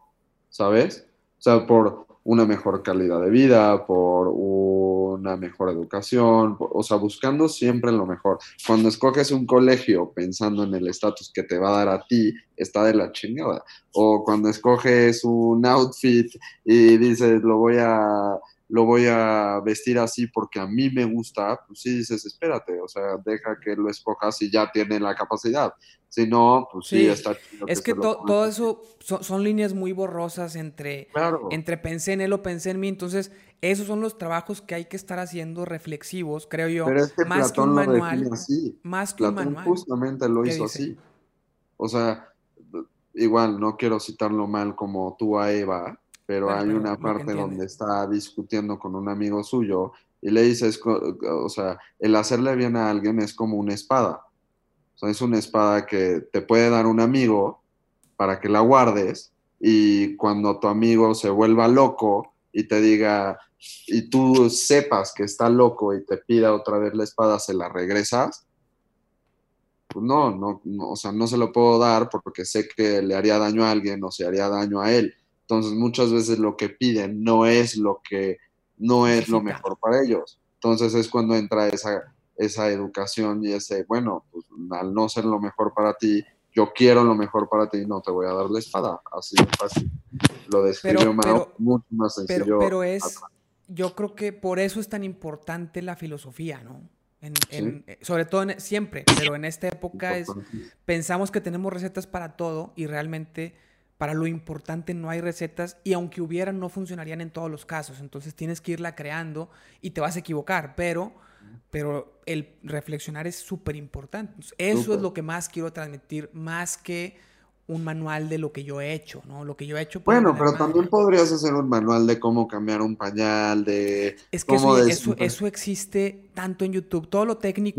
Speaker 1: ¿sabes? O sea, por una mejor calidad de vida, por una mejor educación, o sea, buscando siempre lo mejor. Cuando escoges un colegio pensando en el estatus que te va a dar a ti, está de la chingada. O cuando escoges un outfit y dices, lo voy a lo voy a vestir así porque a mí me gusta, pues sí dices, espérate, o sea, deja que lo escojas y ya tiene la capacidad. Si no, pues sí, está
Speaker 2: Es que, todo eso son, líneas muy borrosas entre, entre pensé en él o pensé en mí. Entonces, esos son los trabajos que hay que estar haciendo reflexivos, creo yo.
Speaker 1: Pero es que más que un manual. Así. Más que un manual. Justamente lo hizo así. O sea, igual no quiero citarlo mal como tú a Eva, pero hay una parte donde está discutiendo con un amigo suyo y le dices, o sea, el hacerle bien a alguien es como una espada. O sea, es una espada que te puede dar un amigo para que la guardes y cuando tu amigo se vuelva loco y te diga, y tú sepas que está loco y te pida otra vez la espada, ¿se la regresas? Pues no, no, no, o sea, no se lo puedo dar porque sé que le haría daño a alguien o se haría daño a él. Entonces muchas veces lo que piden no es lo que no es lo mejor para ellos. Entonces es cuando entra esa, esa educación y ese, bueno, pues al no ser lo mejor para ti, yo quiero lo mejor para ti, no te voy a dar la espada. Así de fácil. Lo describió mucho más sencillo.
Speaker 2: Pero, es, yo creo que por eso es tan importante la filosofía, ¿no? En, sobre todo siempre, pero en esta época es, pensamos que tenemos recetas para todo y realmente para lo importante no hay recetas y aunque hubieran no funcionarían en todos los casos. Entonces tienes que irla creando y te vas a equivocar, pero, pero el reflexionar es súper importante. Eso es lo que más quiero transmitir, más que un manual de lo que yo he hecho, ¿no? Lo que yo he hecho.
Speaker 1: Bueno, pero también podrías hacer un manual de cómo cambiar un pañal, de...
Speaker 2: Es que eso, eso, existe tanto en YouTube, todo lo técnico.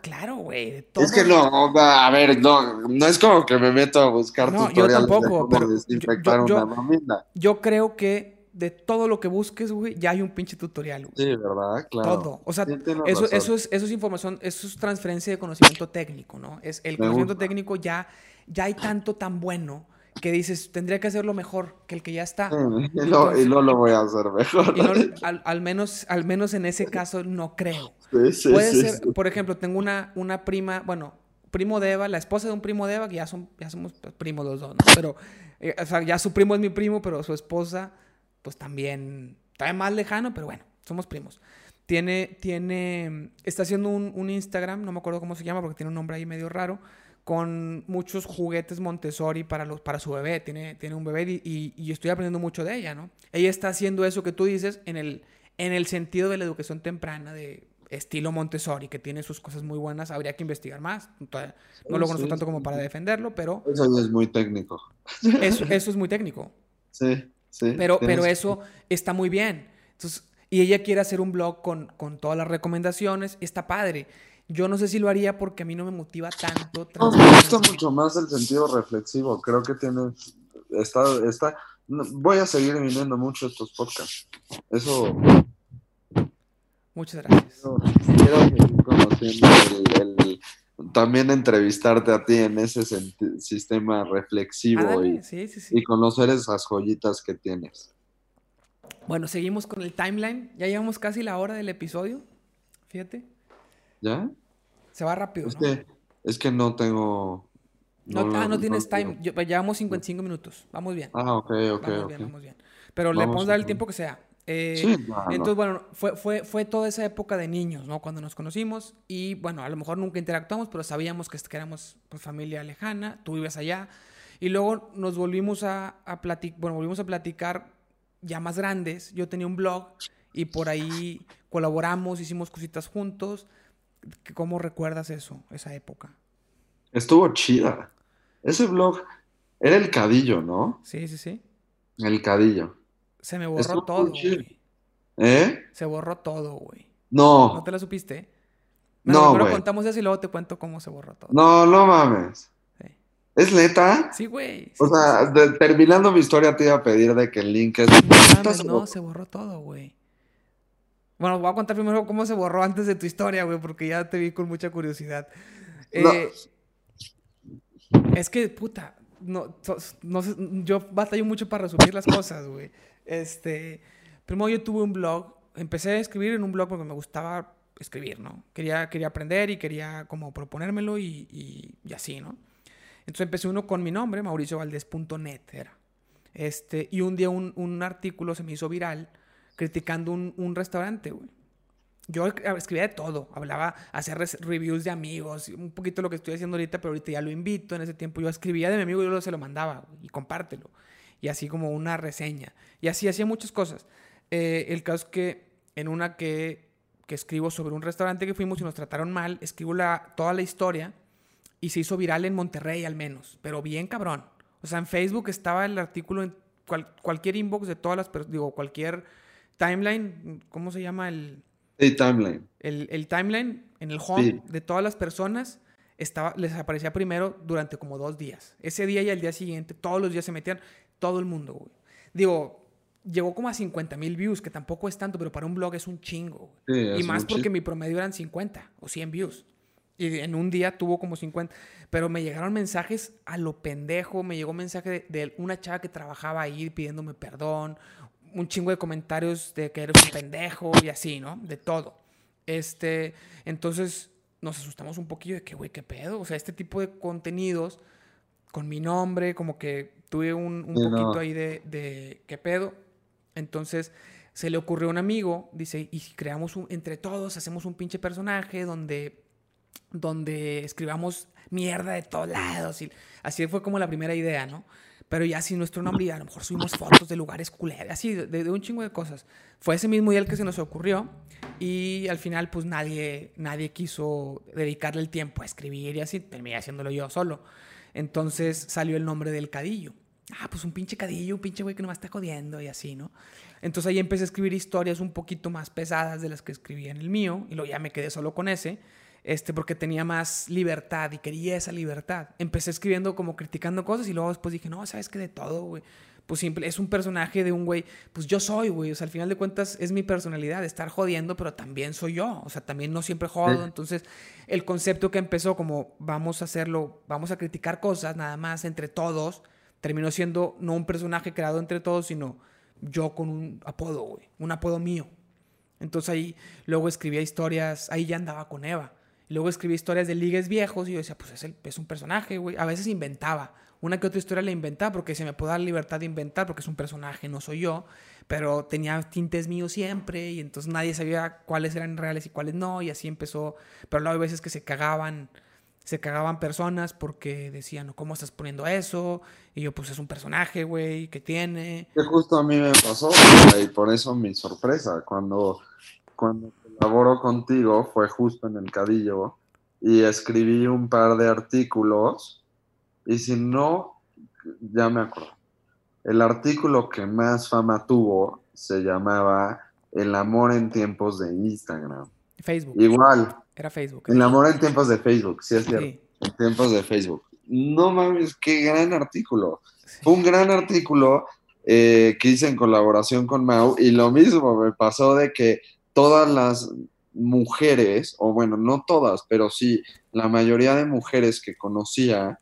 Speaker 2: claro, güey.
Speaker 1: Es que no, a ver, no, no es como que me meto a buscar no, tutoriales yo tampoco, de cómo desinfectar una mamila.
Speaker 2: Yo creo que de todo lo que busques, güey, ya hay un pinche tutorial, güey.
Speaker 1: Sí, ¿verdad? Claro.
Speaker 2: Todo. O sea, eso, eso, es, eso es información, eso es transferencia de conocimiento técnico, ¿no? Es el conocimiento técnico ya ya hay tanto tan bueno que dices, tendría que hacerlo mejor que el que ya está.
Speaker 1: Y no, lo voy a hacer mejor.
Speaker 2: al, menos, al menos en ese caso no creo. Puede ser, por ejemplo, tengo una, una prima, bueno, primo de Eva, la esposa de un primo de Eva, que ya, son, ya somos primos los dos, ¿no? Pero, eh, o sea, ya su primo es mi primo, pero su esposa, pues también, está más lejano, pero bueno, somos primos. Tiene, tiene, está haciendo un, un Instagram, no me acuerdo cómo se llama porque tiene un nombre ahí medio raro, con muchos juguetes Montessori para, los, para su bebé. Tiene, tiene un bebé y, y, estoy aprendiendo mucho de ella, ¿no? Ella está haciendo eso que tú dices en el, en el sentido de la educación temprana, de estilo Montessori, que tiene sus cosas muy buenas. Habría que investigar más. no lo conozco tanto como para defenderlo, pero...
Speaker 1: Eso es muy técnico.
Speaker 2: Eso, eso es muy técnico.
Speaker 1: Sí, sí.
Speaker 2: Pero, pero eso está muy bien. Entonces, y ella quiere hacer un blog con, con todas las recomendaciones. Está padre. Yo no sé si lo haría porque a mí no me motiva tanto.
Speaker 1: me gusta mucho más el sentido reflexivo. Creo que tiene. Está, está, voy a seguir viniendo mucho estos podcasts. Eso.
Speaker 2: Muchas gracias.
Speaker 1: Quiero, seguir conociendo el, también entrevistarte a ti en ese sistema reflexivo y, y conocer esas joyitas que tienes.
Speaker 2: Bueno, seguimos con el timeline. Ya llevamos casi la hora del episodio. Fíjate.
Speaker 1: ¿Ya?
Speaker 2: Se va rápido,
Speaker 1: es
Speaker 2: ¿no?
Speaker 1: Que, es que no tengo...
Speaker 2: No, ah, no tienes time. Pues, llevamos 55 minutos. Vamos bien.
Speaker 1: Ah, ok, ok.
Speaker 2: Vamos bien, vamos bien. Pero le podemos dar el tiempo que sea. Eh, sí, entonces, bueno, fue, fue, fue toda esa época de niños, ¿no? Cuando nos conocimos y, bueno, a lo mejor nunca interactuamos, pero sabíamos que, éramos pues, familia lejana, tú vives allá. Y luego nos volvimos a, a platicar, bueno, volvimos a platicar ya más grandes. Yo tenía un blog y por ahí colaboramos, hicimos cositas juntos. ¿Cómo recuerdas eso, esa época?
Speaker 1: Estuvo chida. Ese blog era el cadillo, ¿no?
Speaker 2: Sí, sí, sí.
Speaker 1: El cadillo.
Speaker 2: Se me borró todo, güey.
Speaker 1: ¿Eh?
Speaker 2: Se borró todo, güey.
Speaker 1: No.
Speaker 2: ¿No te la supiste?
Speaker 1: no,
Speaker 2: güey. contamos eso y luego te cuento cómo se borró todo.
Speaker 1: No, no mames. ¿Es neta?
Speaker 2: Sí, güey.
Speaker 1: o sea, terminando mi historia te iba a pedir de que el link es...
Speaker 2: No, se borró todo, güey. Bueno, voy a contar primero cómo se borró antes de tu historia, güey, porque ya te vi con mucha curiosidad. Eh, es que, puta, no, no, yo batallo mucho para resumir las cosas, güey. Este, primero yo tuve un blog, empecé a escribir en un blog porque me gustaba escribir, ¿no? Quería, quería aprender y quería como proponérmelo y, y, y así, ¿no? Entonces empecé uno con mi nombre, mauriciovaldez.net era. Este, y un día un, un, artículo se me hizo viral criticando un, un restaurante, güey. Yo escribía de todo, hablaba, hacía reviews de amigos, un poquito lo que estoy haciendo ahorita, pero ahorita ya lo invito. En ese tiempo yo escribía de mi amigo y yo se lo mandaba y compártelo. Y así como una reseña. Y así hacía muchas cosas. Eh, el caso es que en una que, que, escribo sobre un restaurante que fuimos y nos trataron mal, escribo la, toda la historia y se hizo viral en Monterrey al menos, pero bien cabrón. O sea, en Facebook estaba el artículo en cualquier inbox de todas las digo, cualquier timeline, ¿cómo se llama el?
Speaker 1: El timeline.
Speaker 2: El, timeline en el home de todas las personas estaba, les aparecía primero durante como dos días. Ese día y al día siguiente, todos los días se metían, todo el mundo, güey. Digo, llegó como a 50 mil views, que tampoco es tanto, pero para un blog es un chingo. y más porque mi promedio eran 50 o 100 views. Y en un día tuvo como 50. Pero me llegaron mensajes a lo pendejo. Me llegó un mensaje de, una chava que trabajaba ahí pidiéndome perdón. Un chingo de comentarios de que eres un pendejo y así, ¿no? De todo. Este, entonces nos asustamos un poquillo de que, güey, ¿qué pedo? O sea, este tipo de contenidos con mi nombre, como que tuve un, un poquito ahí de, de, ¿qué pedo? Entonces se le ocurrió a un amigo, dice, y si creamos un, entre todos, hacemos un pinche personaje donde donde escribamos mierda de todos lados. Y así fue como la primera idea, ¿no? Pero ya sin nuestro nombre, y a lo mejor subimos fotos de lugares culeros, así, de, un chingo de cosas. Fue ese mismo día el que se nos ocurrió y al final pues nadie, nadie quiso dedicarle el tiempo a escribir y así, terminé haciéndolo yo solo. Entonces salió el nombre del cadillo. Ah, pues un pinche cadillo, un pinche güey que nomás está jodiendo y así, ¿no? Entonces ahí empecé a escribir historias un poquito más pesadas de las que escribía en el mío y luego ya me quedé solo con ese este, porque tenía más libertad y quería esa libertad. Empecé escribiendo como criticando cosas y luego después dije, no, sabes que de todo, güey. Pues simple, es un personaje de un güey, pues yo soy, güey. O sea, al final de cuentas es mi personalidad, estar jodiendo, pero también soy yo. O sea, también no siempre jodo. Entonces, el concepto que empezó como vamos a hacerlo, vamos a criticar cosas nada más entre todos, terminó siendo no un personaje creado entre todos, sino yo con un apodo, güey. Un apodo mío. Entonces ahí luego escribía historias, ahí ya andaba con Eva luego escribí historias de ligues viejos y yo decía, pues es, el, es un personaje, güey. A veces inventaba. Una que otra historia la inventaba porque se me puede dar libertad de inventar porque es un personaje, no soy yo. Pero tenía tintes míos siempre y entonces nadie sabía cuáles eran reales y cuáles no. Y así empezó. Pero luego hay veces que se cagaban se cagaban personas porque decían, ¿cómo estás poniendo eso? Y yo, pues es un personaje, güey, que tiene.
Speaker 1: Que justo a mí me pasó, y por eso mi sorpresa, cuando, cuando colaboro contigo, fue justo en el Cadillo, y escribí un par de artículos, y si no, ya me acuerdo. El artículo que más fama tuvo se llamaba El amor en tiempos de Instagram.
Speaker 2: Facebook.
Speaker 1: Igual,
Speaker 2: Era Facebook.
Speaker 1: el amor en tiempos de Facebook, sí es cierto.
Speaker 2: Sí,
Speaker 1: En tiempos de Facebook. No mames, qué gran artículo.
Speaker 2: sí.
Speaker 1: Fue un gran artículo eh, que hice en colaboración con Mau y lo mismo me pasó de que todas las mujeres, o bueno, no todas, pero sí, la mayoría de mujeres que conocía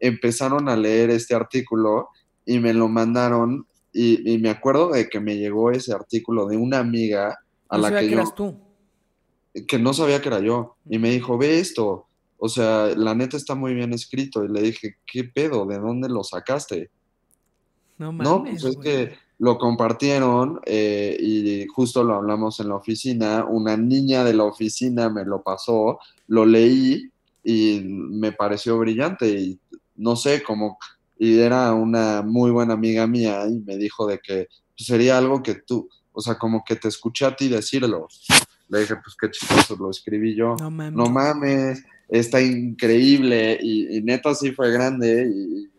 Speaker 1: empezaron a leer este artículo y me lo mandaron y, y me acuerdo de que me llegó ese artículo de una amiga a
Speaker 2: No
Speaker 1: la
Speaker 2: sabía
Speaker 1: que
Speaker 2: que
Speaker 1: yo
Speaker 2: eras tú.
Speaker 1: que no sabía que era yo. Y me dijo, ve esto. O sea, la neta está muy bien escrito. Y le dije, ¿qué pedo? ¿De dónde lo sacaste?
Speaker 2: No
Speaker 1: No,
Speaker 2: mames,
Speaker 1: pues es que lo compartieron eh, y justo lo hablamos en la oficina. Una niña de la oficina me lo pasó, lo leí y me pareció brillante. Y no sé, como, y era una muy buena amiga mía y me dijo de que pues, sería algo que tú, o sea, como que te escuché a ti decirlo. Le dije, pues qué chistoso, lo escribí yo.
Speaker 2: No mames.
Speaker 1: No mames, está increíble y, y neta sí fue grande y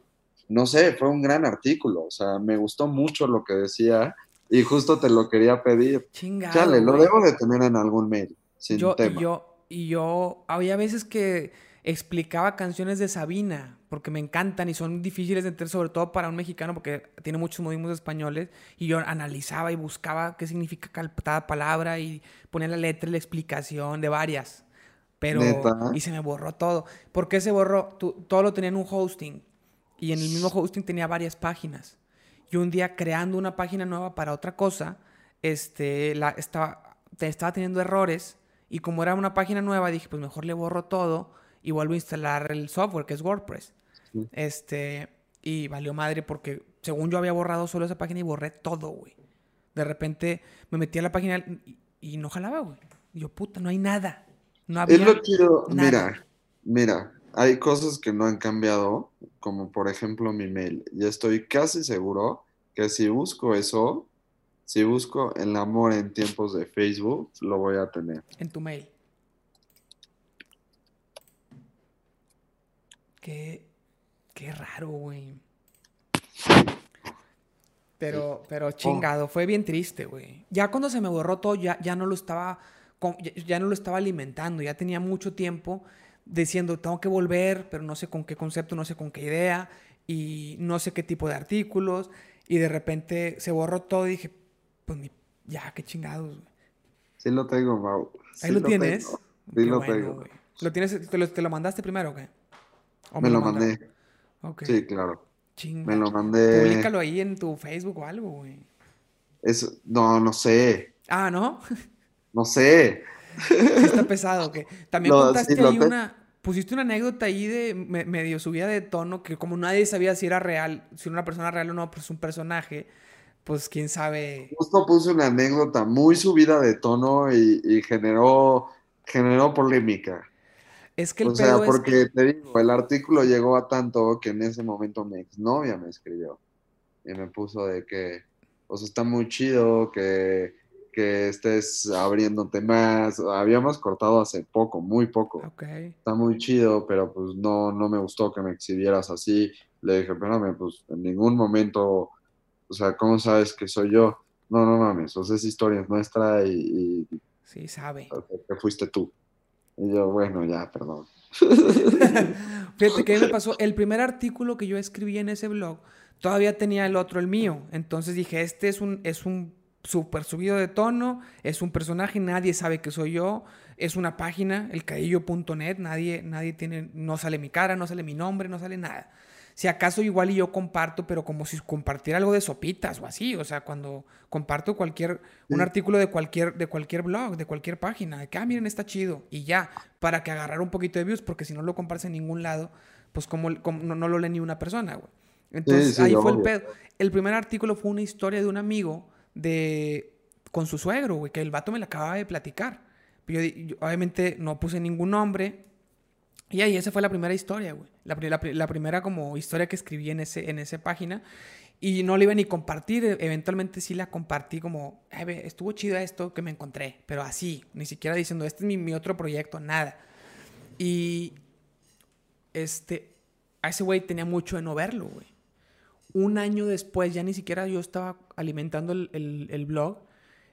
Speaker 1: no sé, fue un gran artículo, o sea, me gustó mucho lo que decía y justo te lo quería pedir.
Speaker 2: Chingado,
Speaker 1: Chale, lo debo de tener en algún mail, sin
Speaker 2: yo,
Speaker 1: tema.
Speaker 2: Y yo, y yo, había veces que explicaba canciones de Sabina, porque me encantan y son difíciles de entender, sobre todo para un mexicano, porque tiene muchos modismos españoles, y yo analizaba y buscaba qué significa cada palabra y ponía la letra y la explicación de varias. Pero,
Speaker 1: ¿Neta?
Speaker 2: y se me borró todo. ¿Por qué se borró? Tú- todo lo tenía en un hosting, y en el mismo hosting tenía varias páginas. Y un día creando una página nueva para otra cosa, este, la, estaba, te- estaba teniendo errores y como era una página nueva dije, pues mejor le borro todo y vuelvo a instalar el software que es WordPress.
Speaker 1: Sí.
Speaker 2: Este, y valió madre porque según yo había borrado solo esa página y borré todo, güey. De repente me metí a la página y, y no jalaba, güey. Y yo, puta, no hay nada. No había
Speaker 1: Es lo chido,
Speaker 2: nada.
Speaker 1: mira, mira, hay cosas que no han cambiado, como por ejemplo mi mail, y estoy casi seguro que si busco eso, si busco el amor en tiempos de Facebook, lo voy a tener.
Speaker 2: en tu mail. Qué, qué raro, güey. Pero, pero chingado, fue bien triste, güey. Ya cuando se me borró todo, ya, ya no lo estaba, ya no lo estaba alimentando. Ya tenía mucho tiempo diciendo, tengo que volver, pero no sé con qué concepto, no sé con qué idea, y no sé qué tipo de artículos. Y de repente se borró todo y dije, pues ya, qué chingados, güey.
Speaker 1: Sí lo tengo, Mau.
Speaker 2: Ahí
Speaker 1: Sí
Speaker 2: lo tienes.
Speaker 1: tengo.
Speaker 2: Qué
Speaker 1: Sí lo
Speaker 2: bueno,
Speaker 1: tengo.
Speaker 2: güey. ¿Lo tienes, te, lo, te lo mandaste primero o qué? ¿O
Speaker 1: Me lo mandé. Sí, claro.
Speaker 2: Chinga.
Speaker 1: Me lo mandé.
Speaker 2: Públicalo ahí en tu Facebook o algo, güey.
Speaker 1: Es, no, no sé.
Speaker 2: Ah, ¿no?
Speaker 1: No sé.
Speaker 2: Está pesado, que También
Speaker 1: No,
Speaker 2: contaste
Speaker 1: sí,
Speaker 2: ahí una... Pusiste una anécdota ahí de me- medio subida de tono, que como nadie sabía si era real, si era una persona real o no, pues un personaje, pues quién sabe...
Speaker 1: Justo puse una anécdota muy subida de tono y, y generó, generó polémica.
Speaker 2: Es que el
Speaker 1: O sea,
Speaker 2: es...
Speaker 1: porque te digo, el artículo llegó a tanto que en ese momento mi exnovia me escribió y me puso de que, o sea, está muy chido que, que estés abriéndote más. Habíamos cortado hace poco, muy poco.
Speaker 2: Ok.
Speaker 1: Está muy chido, pero pues no, no me gustó que me exhibieras así. Le dije, espérame, pues en ningún momento, o sea, ¿cómo sabes que soy yo? No, no mames, o sea, esa historia es nuestra y, y
Speaker 2: Sí, sabe.
Speaker 1: que fuiste tú. Y yo, bueno, ya, perdón.
Speaker 2: Fíjate que me pasó, el primer artículo que yo escribí en ese blog, todavía tenía el otro, el mío. Entonces dije, este es un, es un súper subido de tono, es un personaje, nadie sabe que soy yo, es una página, elcadillo.net, nadie, nadie tiene, no sale mi cara, no sale mi nombre, no sale nada. Si acaso igual y yo comparto, pero como si compartiera algo de sopitas o así, o sea, cuando comparto cualquier, un
Speaker 1: Sí.
Speaker 2: artículo de cualquier, de cualquier blog, de cualquier página, de que, ah, miren, está chido, y ya, para que agarrar un poquito de views, porque si no lo compartes en ningún lado, pues como, como no, no lo lee ni una persona, güey. Entonces
Speaker 1: sí,
Speaker 2: ahí fue el pedo. El primer artículo fue una historia de un amigo de con su suegro, güey, que el vato me la acababa de platicar. Yo, yo obviamente no puse ningún nombre Y ahí esa fue la primera historia, güey. La, la, la, primera como historia que escribí en, ese, en esa página. Y no la iba ni compartir. E, eventualmente sí la compartí como, estuvo chido esto que me encontré. Pero así, ni siquiera diciendo, este es mi, mi otro proyecto, nada. Y este, a ese güey tenía mucho de no verlo, güey. Un año después, ya ni siquiera yo estaba alimentando el, el, blog.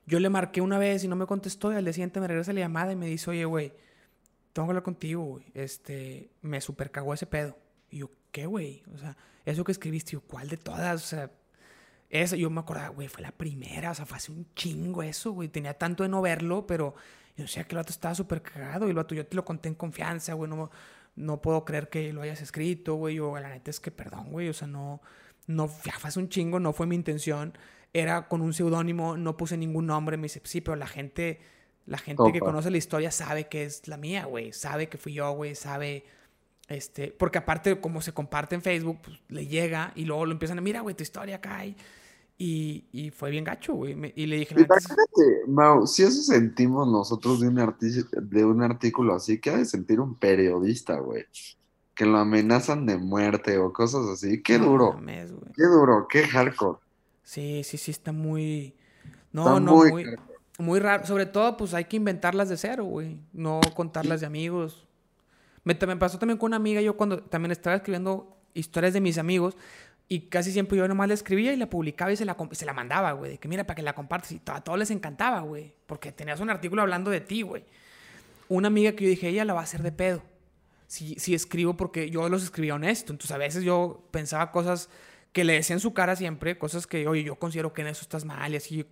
Speaker 2: Yo le marqué una vez y no me contestó. Y al día siguiente me regresa la llamada y me dice, oye, güey tengo que hablar contigo, güey. Este, me super cagó ese pedo. Y yo, ¿qué, güey? O sea, eso que escribiste, yo, ¿cuál de todas? O sea, esa, yo me acordaba, güey, fue la primera, o sea, fue hace un chingo eso, güey. Tenía tanto de no verlo, pero yo sé que el vato estaba súper cagado y el vato, yo te lo conté en confianza, güey, no, no puedo creer que lo hayas escrito, güey. Yo, la neta es que, perdón, güey, o sea, no, no, ya fue hace un chingo, no fue mi intención. Era con un seudónimo, no puse ningún nombre. Me dice, sí, pero la gente la gente que conoce la historia sabe que es la mía, güey. Sabe que fui yo, güey. Sabe. Este, porque aparte, como se comparte en Facebook, pues, le llega y luego lo empiezan a mira, güey, tu historia cae. Y, y fue bien gacho, güey. Y le dije,
Speaker 1: Imagínate, Mau, si eso sentimos nosotros de un, de un artículo así, ¿qué ha de sentir un periodista, güey? Que lo amenazan de muerte o cosas así. Qué duro. qué duro, qué hardcore.
Speaker 2: Sí, sí, sí, está muy. No, no, muy muy raro. Sobre todo, pues hay que inventarlas de cero, güey. No contarlas de amigos. Me, me, pasó también con una amiga, yo cuando también estaba escribiendo historias de mis amigos, y casi siempre yo nomás la escribía y la publicaba y se la, se la mandaba, güey. De que mira, para que la compartas. Y a todos les encantaba, güey. Porque tenías un artículo hablando de ti, güey. Una amiga que yo dije, ella la va a hacer de pedo. Si, si escribo, porque yo los escribía honesto. Entonces a veces yo pensaba cosas que le decía en su cara siempre, cosas que, oye, yo considero que en eso estás mal y así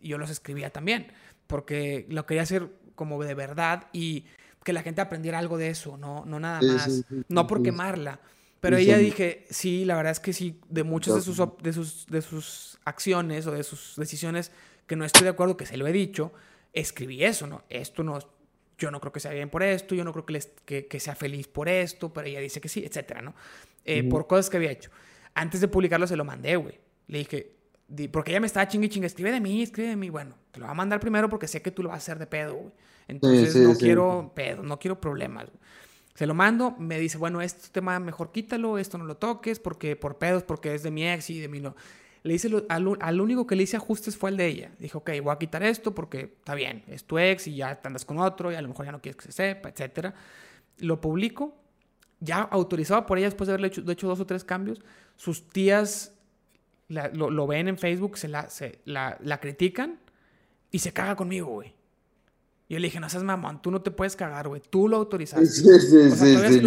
Speaker 2: y yo los escribía también, porque lo quería hacer como de verdad y que la gente aprendiera algo de eso, no, no nada más, no por quemarla. Pero ella dije, sí, la verdad es que sí, de muchas de sus, de, sus, de sus acciones o de sus decisiones que no estoy de acuerdo, que se lo he dicho, escribí eso, ¿no? Esto no, yo no creo que sea bien por esto, yo no creo que, les, que, que sea feliz por esto, pero ella dice que sí, etcétera, ¿no? Eh, por cosas que había hecho. Antes de publicarlo se lo mandé, güey. Le dije, porque ella me estaba chingue chingue, escribe de mí, escribe de mí. Bueno, te lo voy a mandar primero porque sé que tú lo vas a hacer de pedo, güey. Entonces no quiero pedo, no quiero problemas. Se lo mando, me dice, bueno, este tema mejor quítalo, esto no lo toques, porque por pedos, porque es de mi ex y de mí no. Le hice, al, al, único que le hice ajustes fue el de ella. Dijo, ok, voy a quitar esto porque está bien, es tu ex y ya te andas con otro y a lo mejor ya no quieres que se sepa, etcétera. Lo publico, ya autorizado por ella después de haberle hecho, de hecho dos o tres cambios. Sus tías lo, ven en Facebook, se la, se, la, la, critican y se caga conmigo, güey. Yo le dije, no seas mamón, tú no te puedes cagar, güey. Tú lo autorizaste. Sí, sí, o, sea, sí,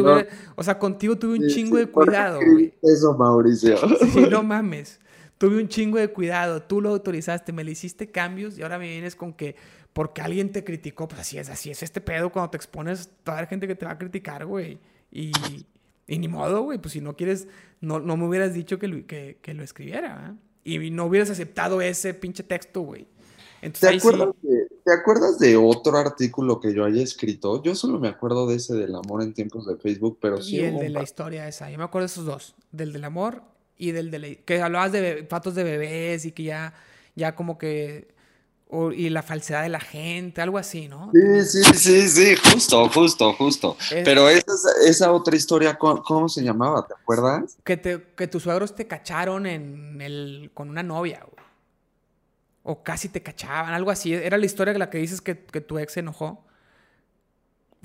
Speaker 2: o sea, contigo tuve un chingo de cuidado, güey.
Speaker 1: Eso, Mauricio.
Speaker 2: Sí, no mames. Tuve un chingo de cuidado. Tú lo autorizaste, me le hiciste cambios y ahora me vienes con que porque alguien te criticó. Pues así es, así es este pedo cuando te expones, toda la gente que te va a criticar, güey. Y, y ni modo, güey, pues si no quieres, no, no me hubieras dicho que lo, que, que lo escribiera, Y no hubieras aceptado ese pinche texto, güey.
Speaker 1: ¿Te acuerdas, de, ¿Te acuerdas de otro artículo que yo haya escrito? Yo solo me acuerdo de ese del amor en tiempos de Facebook, pero sí.
Speaker 2: Y el de la historia esa. Yo me acuerdo de esos dos. Del del amor y del de la, que hablabas de patos de bebés y que ya, ya como que y la falsedad de la gente, algo así, ¿no?
Speaker 1: Sí, sí, sí, sí, justo, justo, justo. Pero esa, esa otra historia, ¿cómo, se llamaba? ¿Te acuerdas?
Speaker 2: Que, te, que tus suegros te cacharon en el, con una novia, güey. O casi te cachaban, algo así. Era la historia de la que dices que, tu ex se enojó.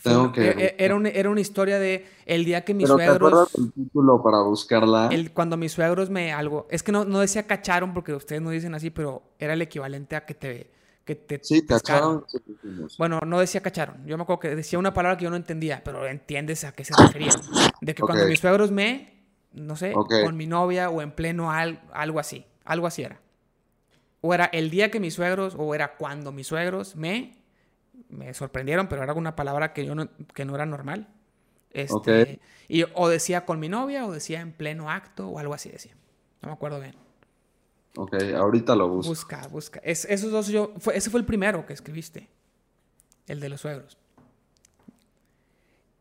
Speaker 2: Tengo que... E, e, era, una, era una historia de el día que mis suegros... ¿te
Speaker 1: el título para buscarla?
Speaker 2: El, cuando mis suegros me algo... Es que no, no decía cacharon porque ustedes no dicen así, pero era el equivalente a que te que te
Speaker 1: sí, cacharon.
Speaker 2: Bueno, no decía cacharon. Yo me acuerdo que decía una palabra que yo no entendía, pero entiendes a qué se refería. De que cuando mis suegros me, no sé, con mi novia o en pleno algo así. Algo así era. O era el día que mis suegros, o era cuando mis suegros me, me sorprendieron, pero era una palabra que yo no, que no era normal. Este, y o decía con mi novia, o decía en pleno acto, o algo así decía. No me acuerdo bien.
Speaker 1: Ok, ahorita lo busco.
Speaker 2: Busca, busca. Es, esos dos yo, fue, ese fue el primero que escribiste. El de los suegros.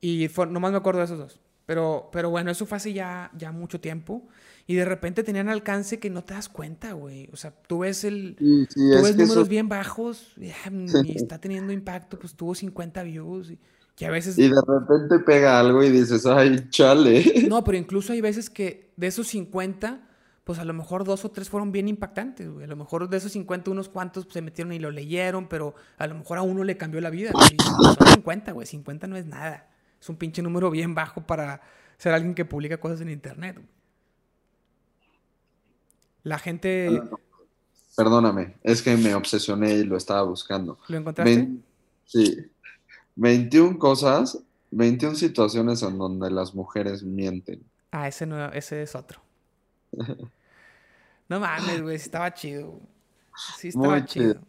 Speaker 2: Y fue, nomás me acuerdo de esos dos. Pero, pero bueno, eso fue hace ya, ya mucho tiempo. Y de repente tenían alcance que no te das cuenta, güey. O sea, tú ves el. Sí, tú ves números bien bajos. Y, está teniendo impacto, pues tuvo 50 views. Que a veces...
Speaker 1: Y de repente pega algo y dices, ay, chale.
Speaker 2: No, pero incluso hay veces que de esos 50, pues a lo mejor dos o tres fueron bien impactantes, güey. A lo mejor de esos 50, unos cuantos se metieron y lo leyeron, pero a lo mejor a uno le cambió la vida. Y son 50, güey. 50 no es nada. Es un pinche número bien bajo para ser alguien que publica cosas en internet. güey. La gente...
Speaker 1: Perdóname, es que me obsesioné y lo estaba buscando.
Speaker 2: ¿Lo encontraste?
Speaker 1: Sí. 21 cosas, 21 situaciones en donde las mujeres mienten.
Speaker 2: Ah, ese no, ese es otro. No mames, güey, estaba chido. Sí estaba
Speaker 1: Muy
Speaker 2: chido.
Speaker 1: chido.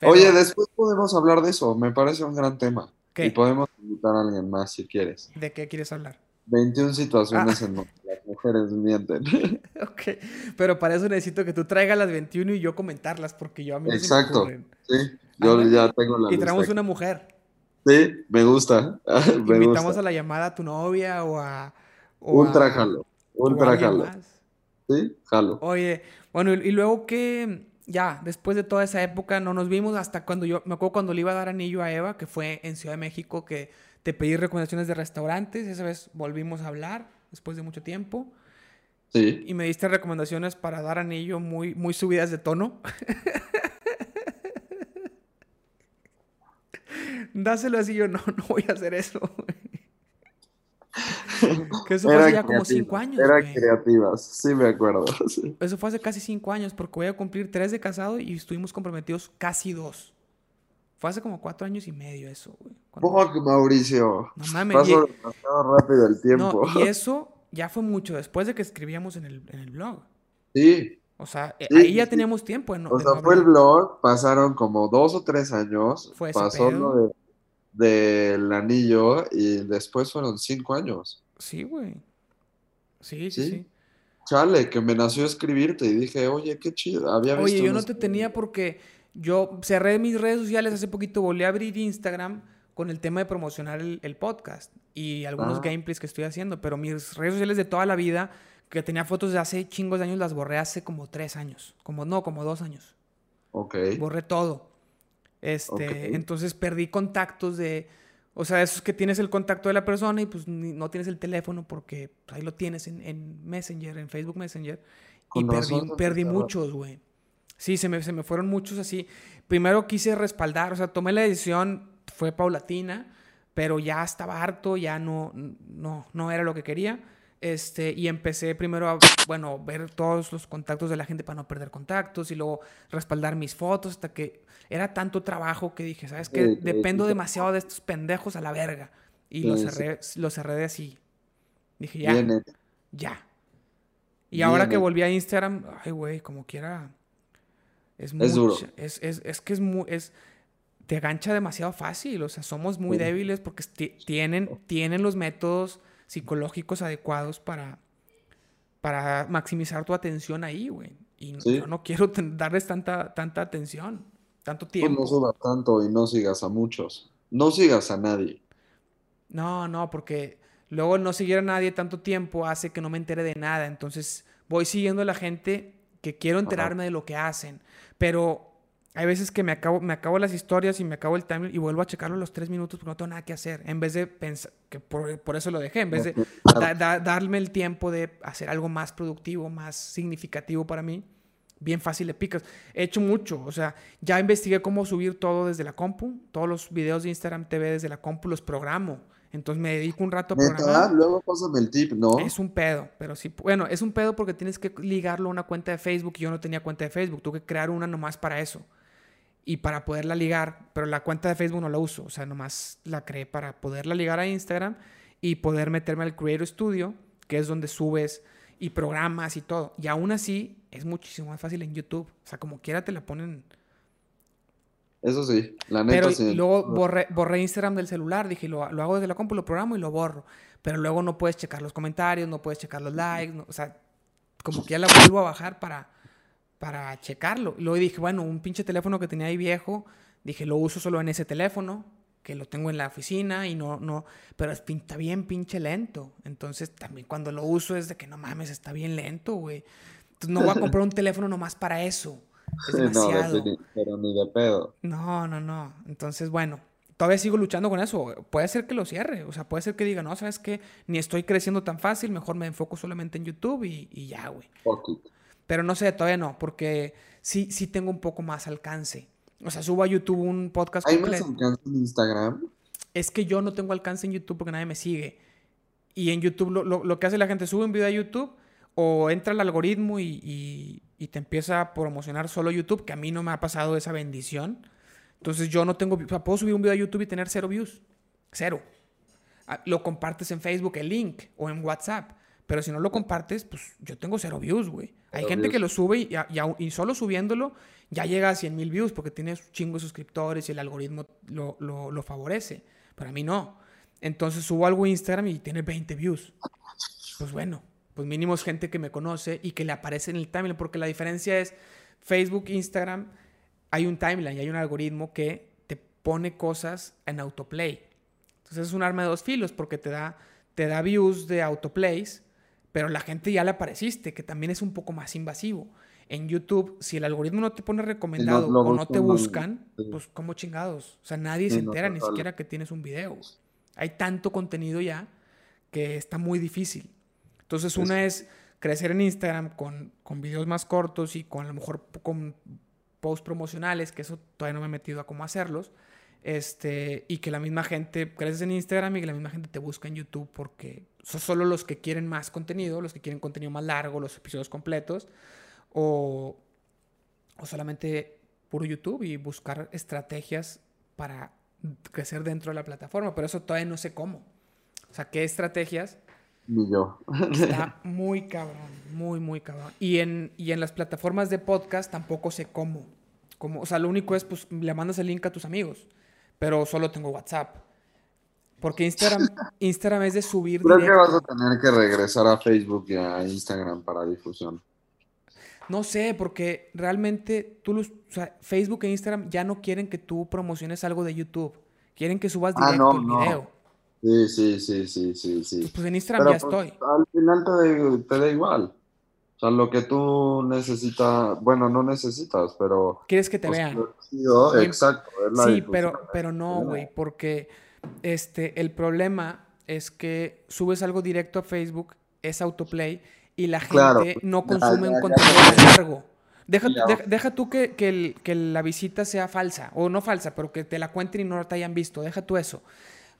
Speaker 2: Pero-
Speaker 1: Oye, después podemos hablar de eso, me parece un gran tema.
Speaker 2: ¿Qué?
Speaker 1: Y podemos invitar a alguien más si quieres.
Speaker 2: ¿De qué quieres hablar?
Speaker 1: 21 situaciones
Speaker 2: Ah.
Speaker 1: en donde las mujeres mienten.
Speaker 2: Ok, pero para eso necesito que tú traigas las 21 y yo comentarlas, porque yo a mí me
Speaker 1: Exacto. Sí, yo ya tengo la
Speaker 2: Y
Speaker 1: lista.
Speaker 2: traemos
Speaker 1: aquí.
Speaker 2: una mujer.
Speaker 1: Sí, me gusta. me
Speaker 2: Invitamos
Speaker 1: gusta.
Speaker 2: a la llamada a tu novia o a... o
Speaker 1: Un trájalo. Un trájalo. Sí, jalo.
Speaker 2: Oye, bueno, y y luego que ya, después de toda esa época, no nos vimos hasta cuando yo, me acuerdo cuando le iba a dar anillo a Eva, que fue en Ciudad de México, que te pedí recomendaciones de restaurantes, esa vez volvimos a hablar después de mucho tiempo,
Speaker 1: Sí.
Speaker 2: y me diste recomendaciones para dar anillo muy, muy subidas de tono. Dáselo así, yo no, no voy a hacer eso. que eso fue hace ya como cinco años.
Speaker 1: Era
Speaker 2: güey.
Speaker 1: creativas, sí me acuerdo. sí.
Speaker 2: Eso fue hace casi cinco años, porque voy a cumplir tres de casado y estuvimos comprometidos casi dos. Fue hace como cuatro años y medio eso, güey. Cuando-
Speaker 1: Fuck, Mauricio.
Speaker 2: No mames,
Speaker 1: Pasó
Speaker 2: y-
Speaker 1: demasiado rápido el
Speaker 2: No,
Speaker 1: tiempo.
Speaker 2: y eso ya fue mucho después de que escribíamos en el, en el blog.
Speaker 1: Sí,
Speaker 2: O sea, eh,
Speaker 1: Sí,
Speaker 2: ahí ya teníamos tiempo. en-
Speaker 1: o sea,
Speaker 2: no
Speaker 1: fue el blog, pasaron como dos o tres años,
Speaker 2: Fue
Speaker 1: pasó
Speaker 2: pedo.
Speaker 1: lo de del anillo y después fueron cinco años.
Speaker 2: Sí, güey. Sí, sí,
Speaker 1: Sí.
Speaker 2: sí.
Speaker 1: Chale, que me nació escribirte y dije, oye, qué chido. Había
Speaker 2: Oye,
Speaker 1: visto
Speaker 2: yo no te tenía porque yo cerré mis redes sociales hace poquito, volví a abrir Instagram con el tema de promocionar el, el podcast y algunos
Speaker 1: Ah.
Speaker 2: gameplays que estoy haciendo, pero mis redes sociales de toda la vida, que tenía fotos de hace chingos de años, las borré hace como tres años, como no, como dos años.
Speaker 1: Ok,
Speaker 2: Borré todo. Este, entonces perdí contactos de, o sea, esos que tienes el contacto de la persona y pues ni- no tienes el teléfono porque pues, ahí lo tienes en, en Messenger, en Facebook Messenger. Y perdí, perdí muchos, güey. Sí, se me, se me fueron muchos así. Primero quise respaldar, o sea, tomé la decisión, fue paulatina, pero ya estaba harto, ya no, no, no era lo que quería. Este, y empecé primero a, bueno, ver todos los contactos de la gente para no perder contactos y luego respaldar mis fotos hasta que era tanto trabajo que dije, ¿sabes qué?
Speaker 1: Sí, sí,
Speaker 2: Dependo
Speaker 1: sí.
Speaker 2: demasiado de estos pendejos a la verga. Y lo
Speaker 1: Sí, sí.
Speaker 2: lo cerré de así. Dije, ya,
Speaker 1: Viene.
Speaker 2: ya. Y ahora que
Speaker 1: Bien,
Speaker 2: volví a Instagram, ay, güey, como quiera. Es,
Speaker 1: Es duro.
Speaker 2: Es, es, es que es muy. Es, te gancha demasiado fácil. O sea, somos muy
Speaker 1: Sí.
Speaker 2: débiles porque ti- tienen, tienen los métodos psicológicos adecuados para, para maximizar tu atención ahí, güey. Y
Speaker 1: Sí.
Speaker 2: yo no quiero darles tanta, tanta atención, tanto
Speaker 1: Pues
Speaker 2: tiempo.
Speaker 1: no subas tanto y no sigas a muchos. No sigas a nadie.
Speaker 2: No, no, porque luego no seguir a nadie tanto tiempo hace que no me entere de nada. Entonces voy siguiendo a la gente que quiero enterarme de lo que hacen. Pero hay veces que me acabo, me acabo las historias y me acabo el timer y vuelvo a checarlo los tres minutos porque no tengo nada que hacer. En vez de pensar, que por, por eso lo dejé, en vez de da- da- darme el tiempo de hacer algo más productivo, más significativo para mí, bien fácil le picas. He hecho mucho, o sea, ya investigué cómo subir todo desde la compu, todos los videos de Instagram TV desde la compu los programo. Entonces me dedico un rato a
Speaker 1: Neta,
Speaker 2: programar.
Speaker 1: luego pásame el tip, ¿no?
Speaker 2: Es un pedo, pero sí, bueno, es un pedo porque tienes que ligarlo a una cuenta de Facebook y yo no tenía cuenta de Facebook, tuve que crear una nomás para eso. Y para poderla ligar, pero la cuenta de Facebook no la uso, o sea, nomás la creé para poderla ligar a Instagram y poder meterme al Creator Studio, que es donde subes y programas y todo. Y aún así es muchísimo más fácil en YouTube, o sea, como quiera te la ponen
Speaker 1: Eso sí, la neta
Speaker 2: pero
Speaker 1: sí.
Speaker 2: luego borré, borré Instagram del celular, dije, lo, lo hago desde la compu, lo programo y lo borro. Pero luego no puedes checar los comentarios, no puedes checar los likes, no- o sea, como que ya la vuelvo a bajar para, para checarlo. Y luego dije, bueno, un pinche teléfono que tenía ahí viejo, dije, lo uso solo en ese teléfono, que lo tengo en la oficina y no, no, pero es pinta bien pinche lento. Entonces también cuando lo uso es de que no mames, está bien lento, güey. Entonces no voy a comprar un teléfono nomás para eso. Es
Speaker 1: no,
Speaker 2: demasiado.
Speaker 1: defini- pero ni de pedo.
Speaker 2: No, no, no. Entonces, bueno, todavía sigo luchando con eso. Puede ser que lo cierre, o sea, puede ser que diga, no, ¿sabes qué? Ni estoy creciendo tan fácil, mejor me enfoco solamente en YouTube y, y ya, güey. Pero no sé, todavía no, porque sí, sí tengo un poco más alcance. O sea, subo a YouTube un podcast
Speaker 1: ¿Hay más alcance en Instagram?
Speaker 2: Es que yo no tengo alcance en YouTube porque nadie me sigue. Y en YouTube lo, lo, que hace la gente, sube un video a YouTube o entra el algoritmo y, y, te empieza a promocionar solo YouTube, que a mí no me ha pasado esa bendición. Entonces yo no tengo, o sea, puedo subir un video a YouTube y tener cero views. Cero. Ah, lo compartes en Facebook, el link, o en WhatsApp. Pero si no lo compartes, pues yo tengo cero views, güey. Hay gente que lo sube y, y, solo subiéndolo ya llega a 100 mil views porque tiene chingo de suscriptores y el algoritmo lo, lo, lo favorece. Pero a mí no. Entonces subo algo a Instagram y tiene 20 views. Pues bueno, pues mínimo es gente que me conoce y que le aparece en el timeline, porque la diferencia es Facebook, Instagram, hay un timeline y hay un algoritmo que te pone cosas en autoplay. Entonces es un arma de dos filos porque te da, te da views de autoplays, pero la gente ya le apareciste, que también es un poco más invasivo. En YouTube, si el algoritmo no te pone recomendado o no te buscan, pues como chingados. O sea, nadie se entera ni siquiera que tienes un video. Hay tanto contenido ya que está muy difícil. Entonces, una es crecer en Instagram con, con videos más cortos y con a lo mejor con posts promocionales, que eso todavía no me he metido a cómo hacerlos. Este, y que la misma gente creces en Instagram y que la misma gente te busca en YouTube porque son solo los que quieren más contenido, los que quieren contenido más largo, los episodios completos, o, o solamente puro YouTube y buscar estrategias para crecer dentro de la plataforma, pero eso todavía no sé cómo. O sea, ¿qué estrategias?
Speaker 1: Ni yo.
Speaker 2: Está muy cabrón, muy, muy cabrón. Y en, y en las plataformas de podcast tampoco sé cómo. cómo. O sea, lo único es, pues, le mandas el link a tus amigos, pero solo tengo WhatsApp. Porque Instagram, Instagram es de subir.
Speaker 1: Creo que vas a tener que regresar a Facebook y a Instagram para difusión.
Speaker 2: No sé, porque realmente tú los, o sea, Facebook e Instagram ya no quieren que tú promociones algo de YouTube. Quieren que subas ah, directo el video.
Speaker 1: Sí, sí, sí, sí, sí, sí.
Speaker 2: Pues en Instagram ya pues, estoy.
Speaker 1: Al final te, te, da igual. O sea, lo que tú necesitas, bueno, no necesitas, pero...
Speaker 2: Quieres que te pues, vean.
Speaker 1: Exacto.
Speaker 2: sí, pero, pero no, güey, porque este, el problema es que subes algo directo a Facebook, es autoplay, y la gente no consume un contenido largo. Deja, deja, tú que, que, la visita sea falsa, o no falsa, pero que te la cuenten y no te hayan visto. Deja tú eso.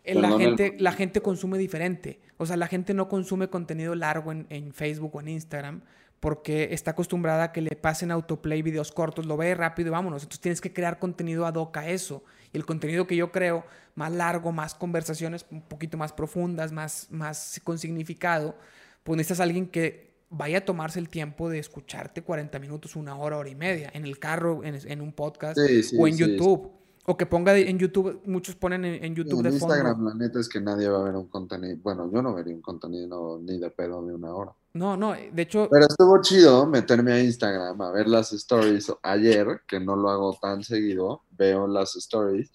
Speaker 2: La gente, la gente consume diferente. O sea, la gente no consume contenido largo en, en, Facebook o en Instagram porque está acostumbrada a que le pasen autoplay videos cortos, lo ve rápido y vámonos. Entonces tienes que crear contenido ad hoc a eso. Y el contenido que yo creo, más largo, más conversaciones un poquito más profundas, más, más con significado, pues necesitas a alguien que vaya a tomarse el tiempo de escucharte 40 minutos, una hora, hora y media, en el carro, en, un podcast o en YouTube. O que ponga en YouTube, muchos ponen en, YouTube
Speaker 1: en Instagram, la neta es que nadie va a ver un contenido. Bueno, yo no vería un contenido ni de pedo de una hora.
Speaker 2: No, no, de hecho.
Speaker 1: Pero estuvo chido meterme a Instagram a ver las stories. Ayer, que no lo hago tan seguido, veo las stories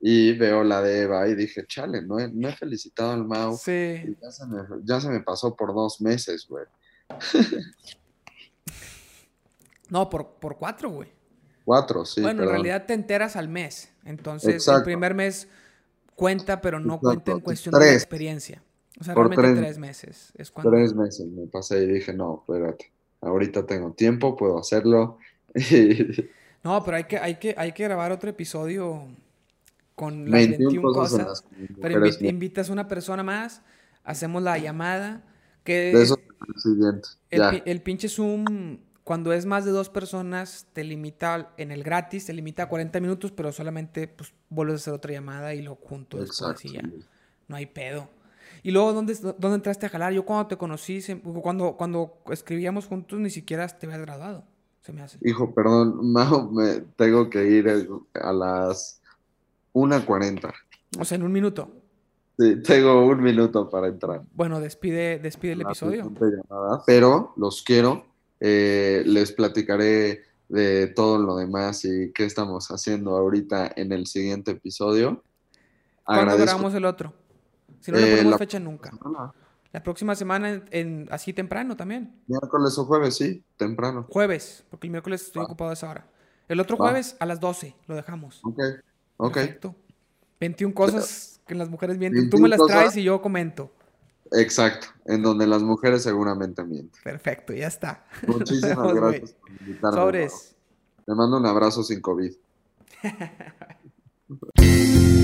Speaker 1: y veo la de Eva y dije, chale, no he, no he felicitado al Mau.
Speaker 2: Sí.
Speaker 1: Ya se, me, ya se me pasó por dos meses, güey.
Speaker 2: no, por, por cuatro, güey.
Speaker 1: Cuatro, sí.
Speaker 2: Bueno, en realidad te enteras al mes. Entonces, el primer mes cuenta, pero no cuenta en cuestión de experiencia. O sea, realmente tres, meses. Es cuando...
Speaker 1: Tres meses me pasé y dije, no, espérate. Ahorita tengo tiempo, puedo hacerlo.
Speaker 2: no, pero hay que, hay, que, hay que grabar otro episodio con las 21, cosas. pero invitas a una persona más, hacemos la llamada. Que
Speaker 1: de eso siguiente.
Speaker 2: El, el, pinche Zoom, cuando es más de dos personas, te limita en el gratis, te limita a 40 minutos, pero solamente pues, vuelves a hacer otra llamada y lo junto después y ya. No hay pedo. Y luego, ¿dónde, ¿dónde entraste a jalar? Yo cuando te conocí, cuando, cuando escribíamos juntos, ni siquiera te habías graduado. Se me hace.
Speaker 1: Hijo, perdón, Majo, me tengo que ir a las 1.40.
Speaker 2: O sea, en un minuto.
Speaker 1: Sí, tengo un minuto para entrar.
Speaker 2: Bueno, despide, despide el episodio.
Speaker 1: pero los quiero. Eh, les platicaré de todo lo demás y qué estamos haciendo ahorita en el siguiente episodio.
Speaker 2: ¿Cuándo grabamos el otro? Si no le eh, ponemos fecha nunca. La próxima semana, en, así temprano también.
Speaker 1: Miércoles o jueves, sí, temprano.
Speaker 2: Jueves, porque el miércoles estoy ocupado a esa hora. El otro jueves a las 12 lo dejamos.
Speaker 1: Ok, ok. Perfecto.
Speaker 2: 21 cosas que las mujeres mienten. Tú me las traes y yo comento.
Speaker 1: Exacto, en donde las mujeres seguramente mienten.
Speaker 2: Perfecto, ya está.
Speaker 1: Muchísimas gracias por invitarme. Sobres. Te mando un abrazo sin COVID.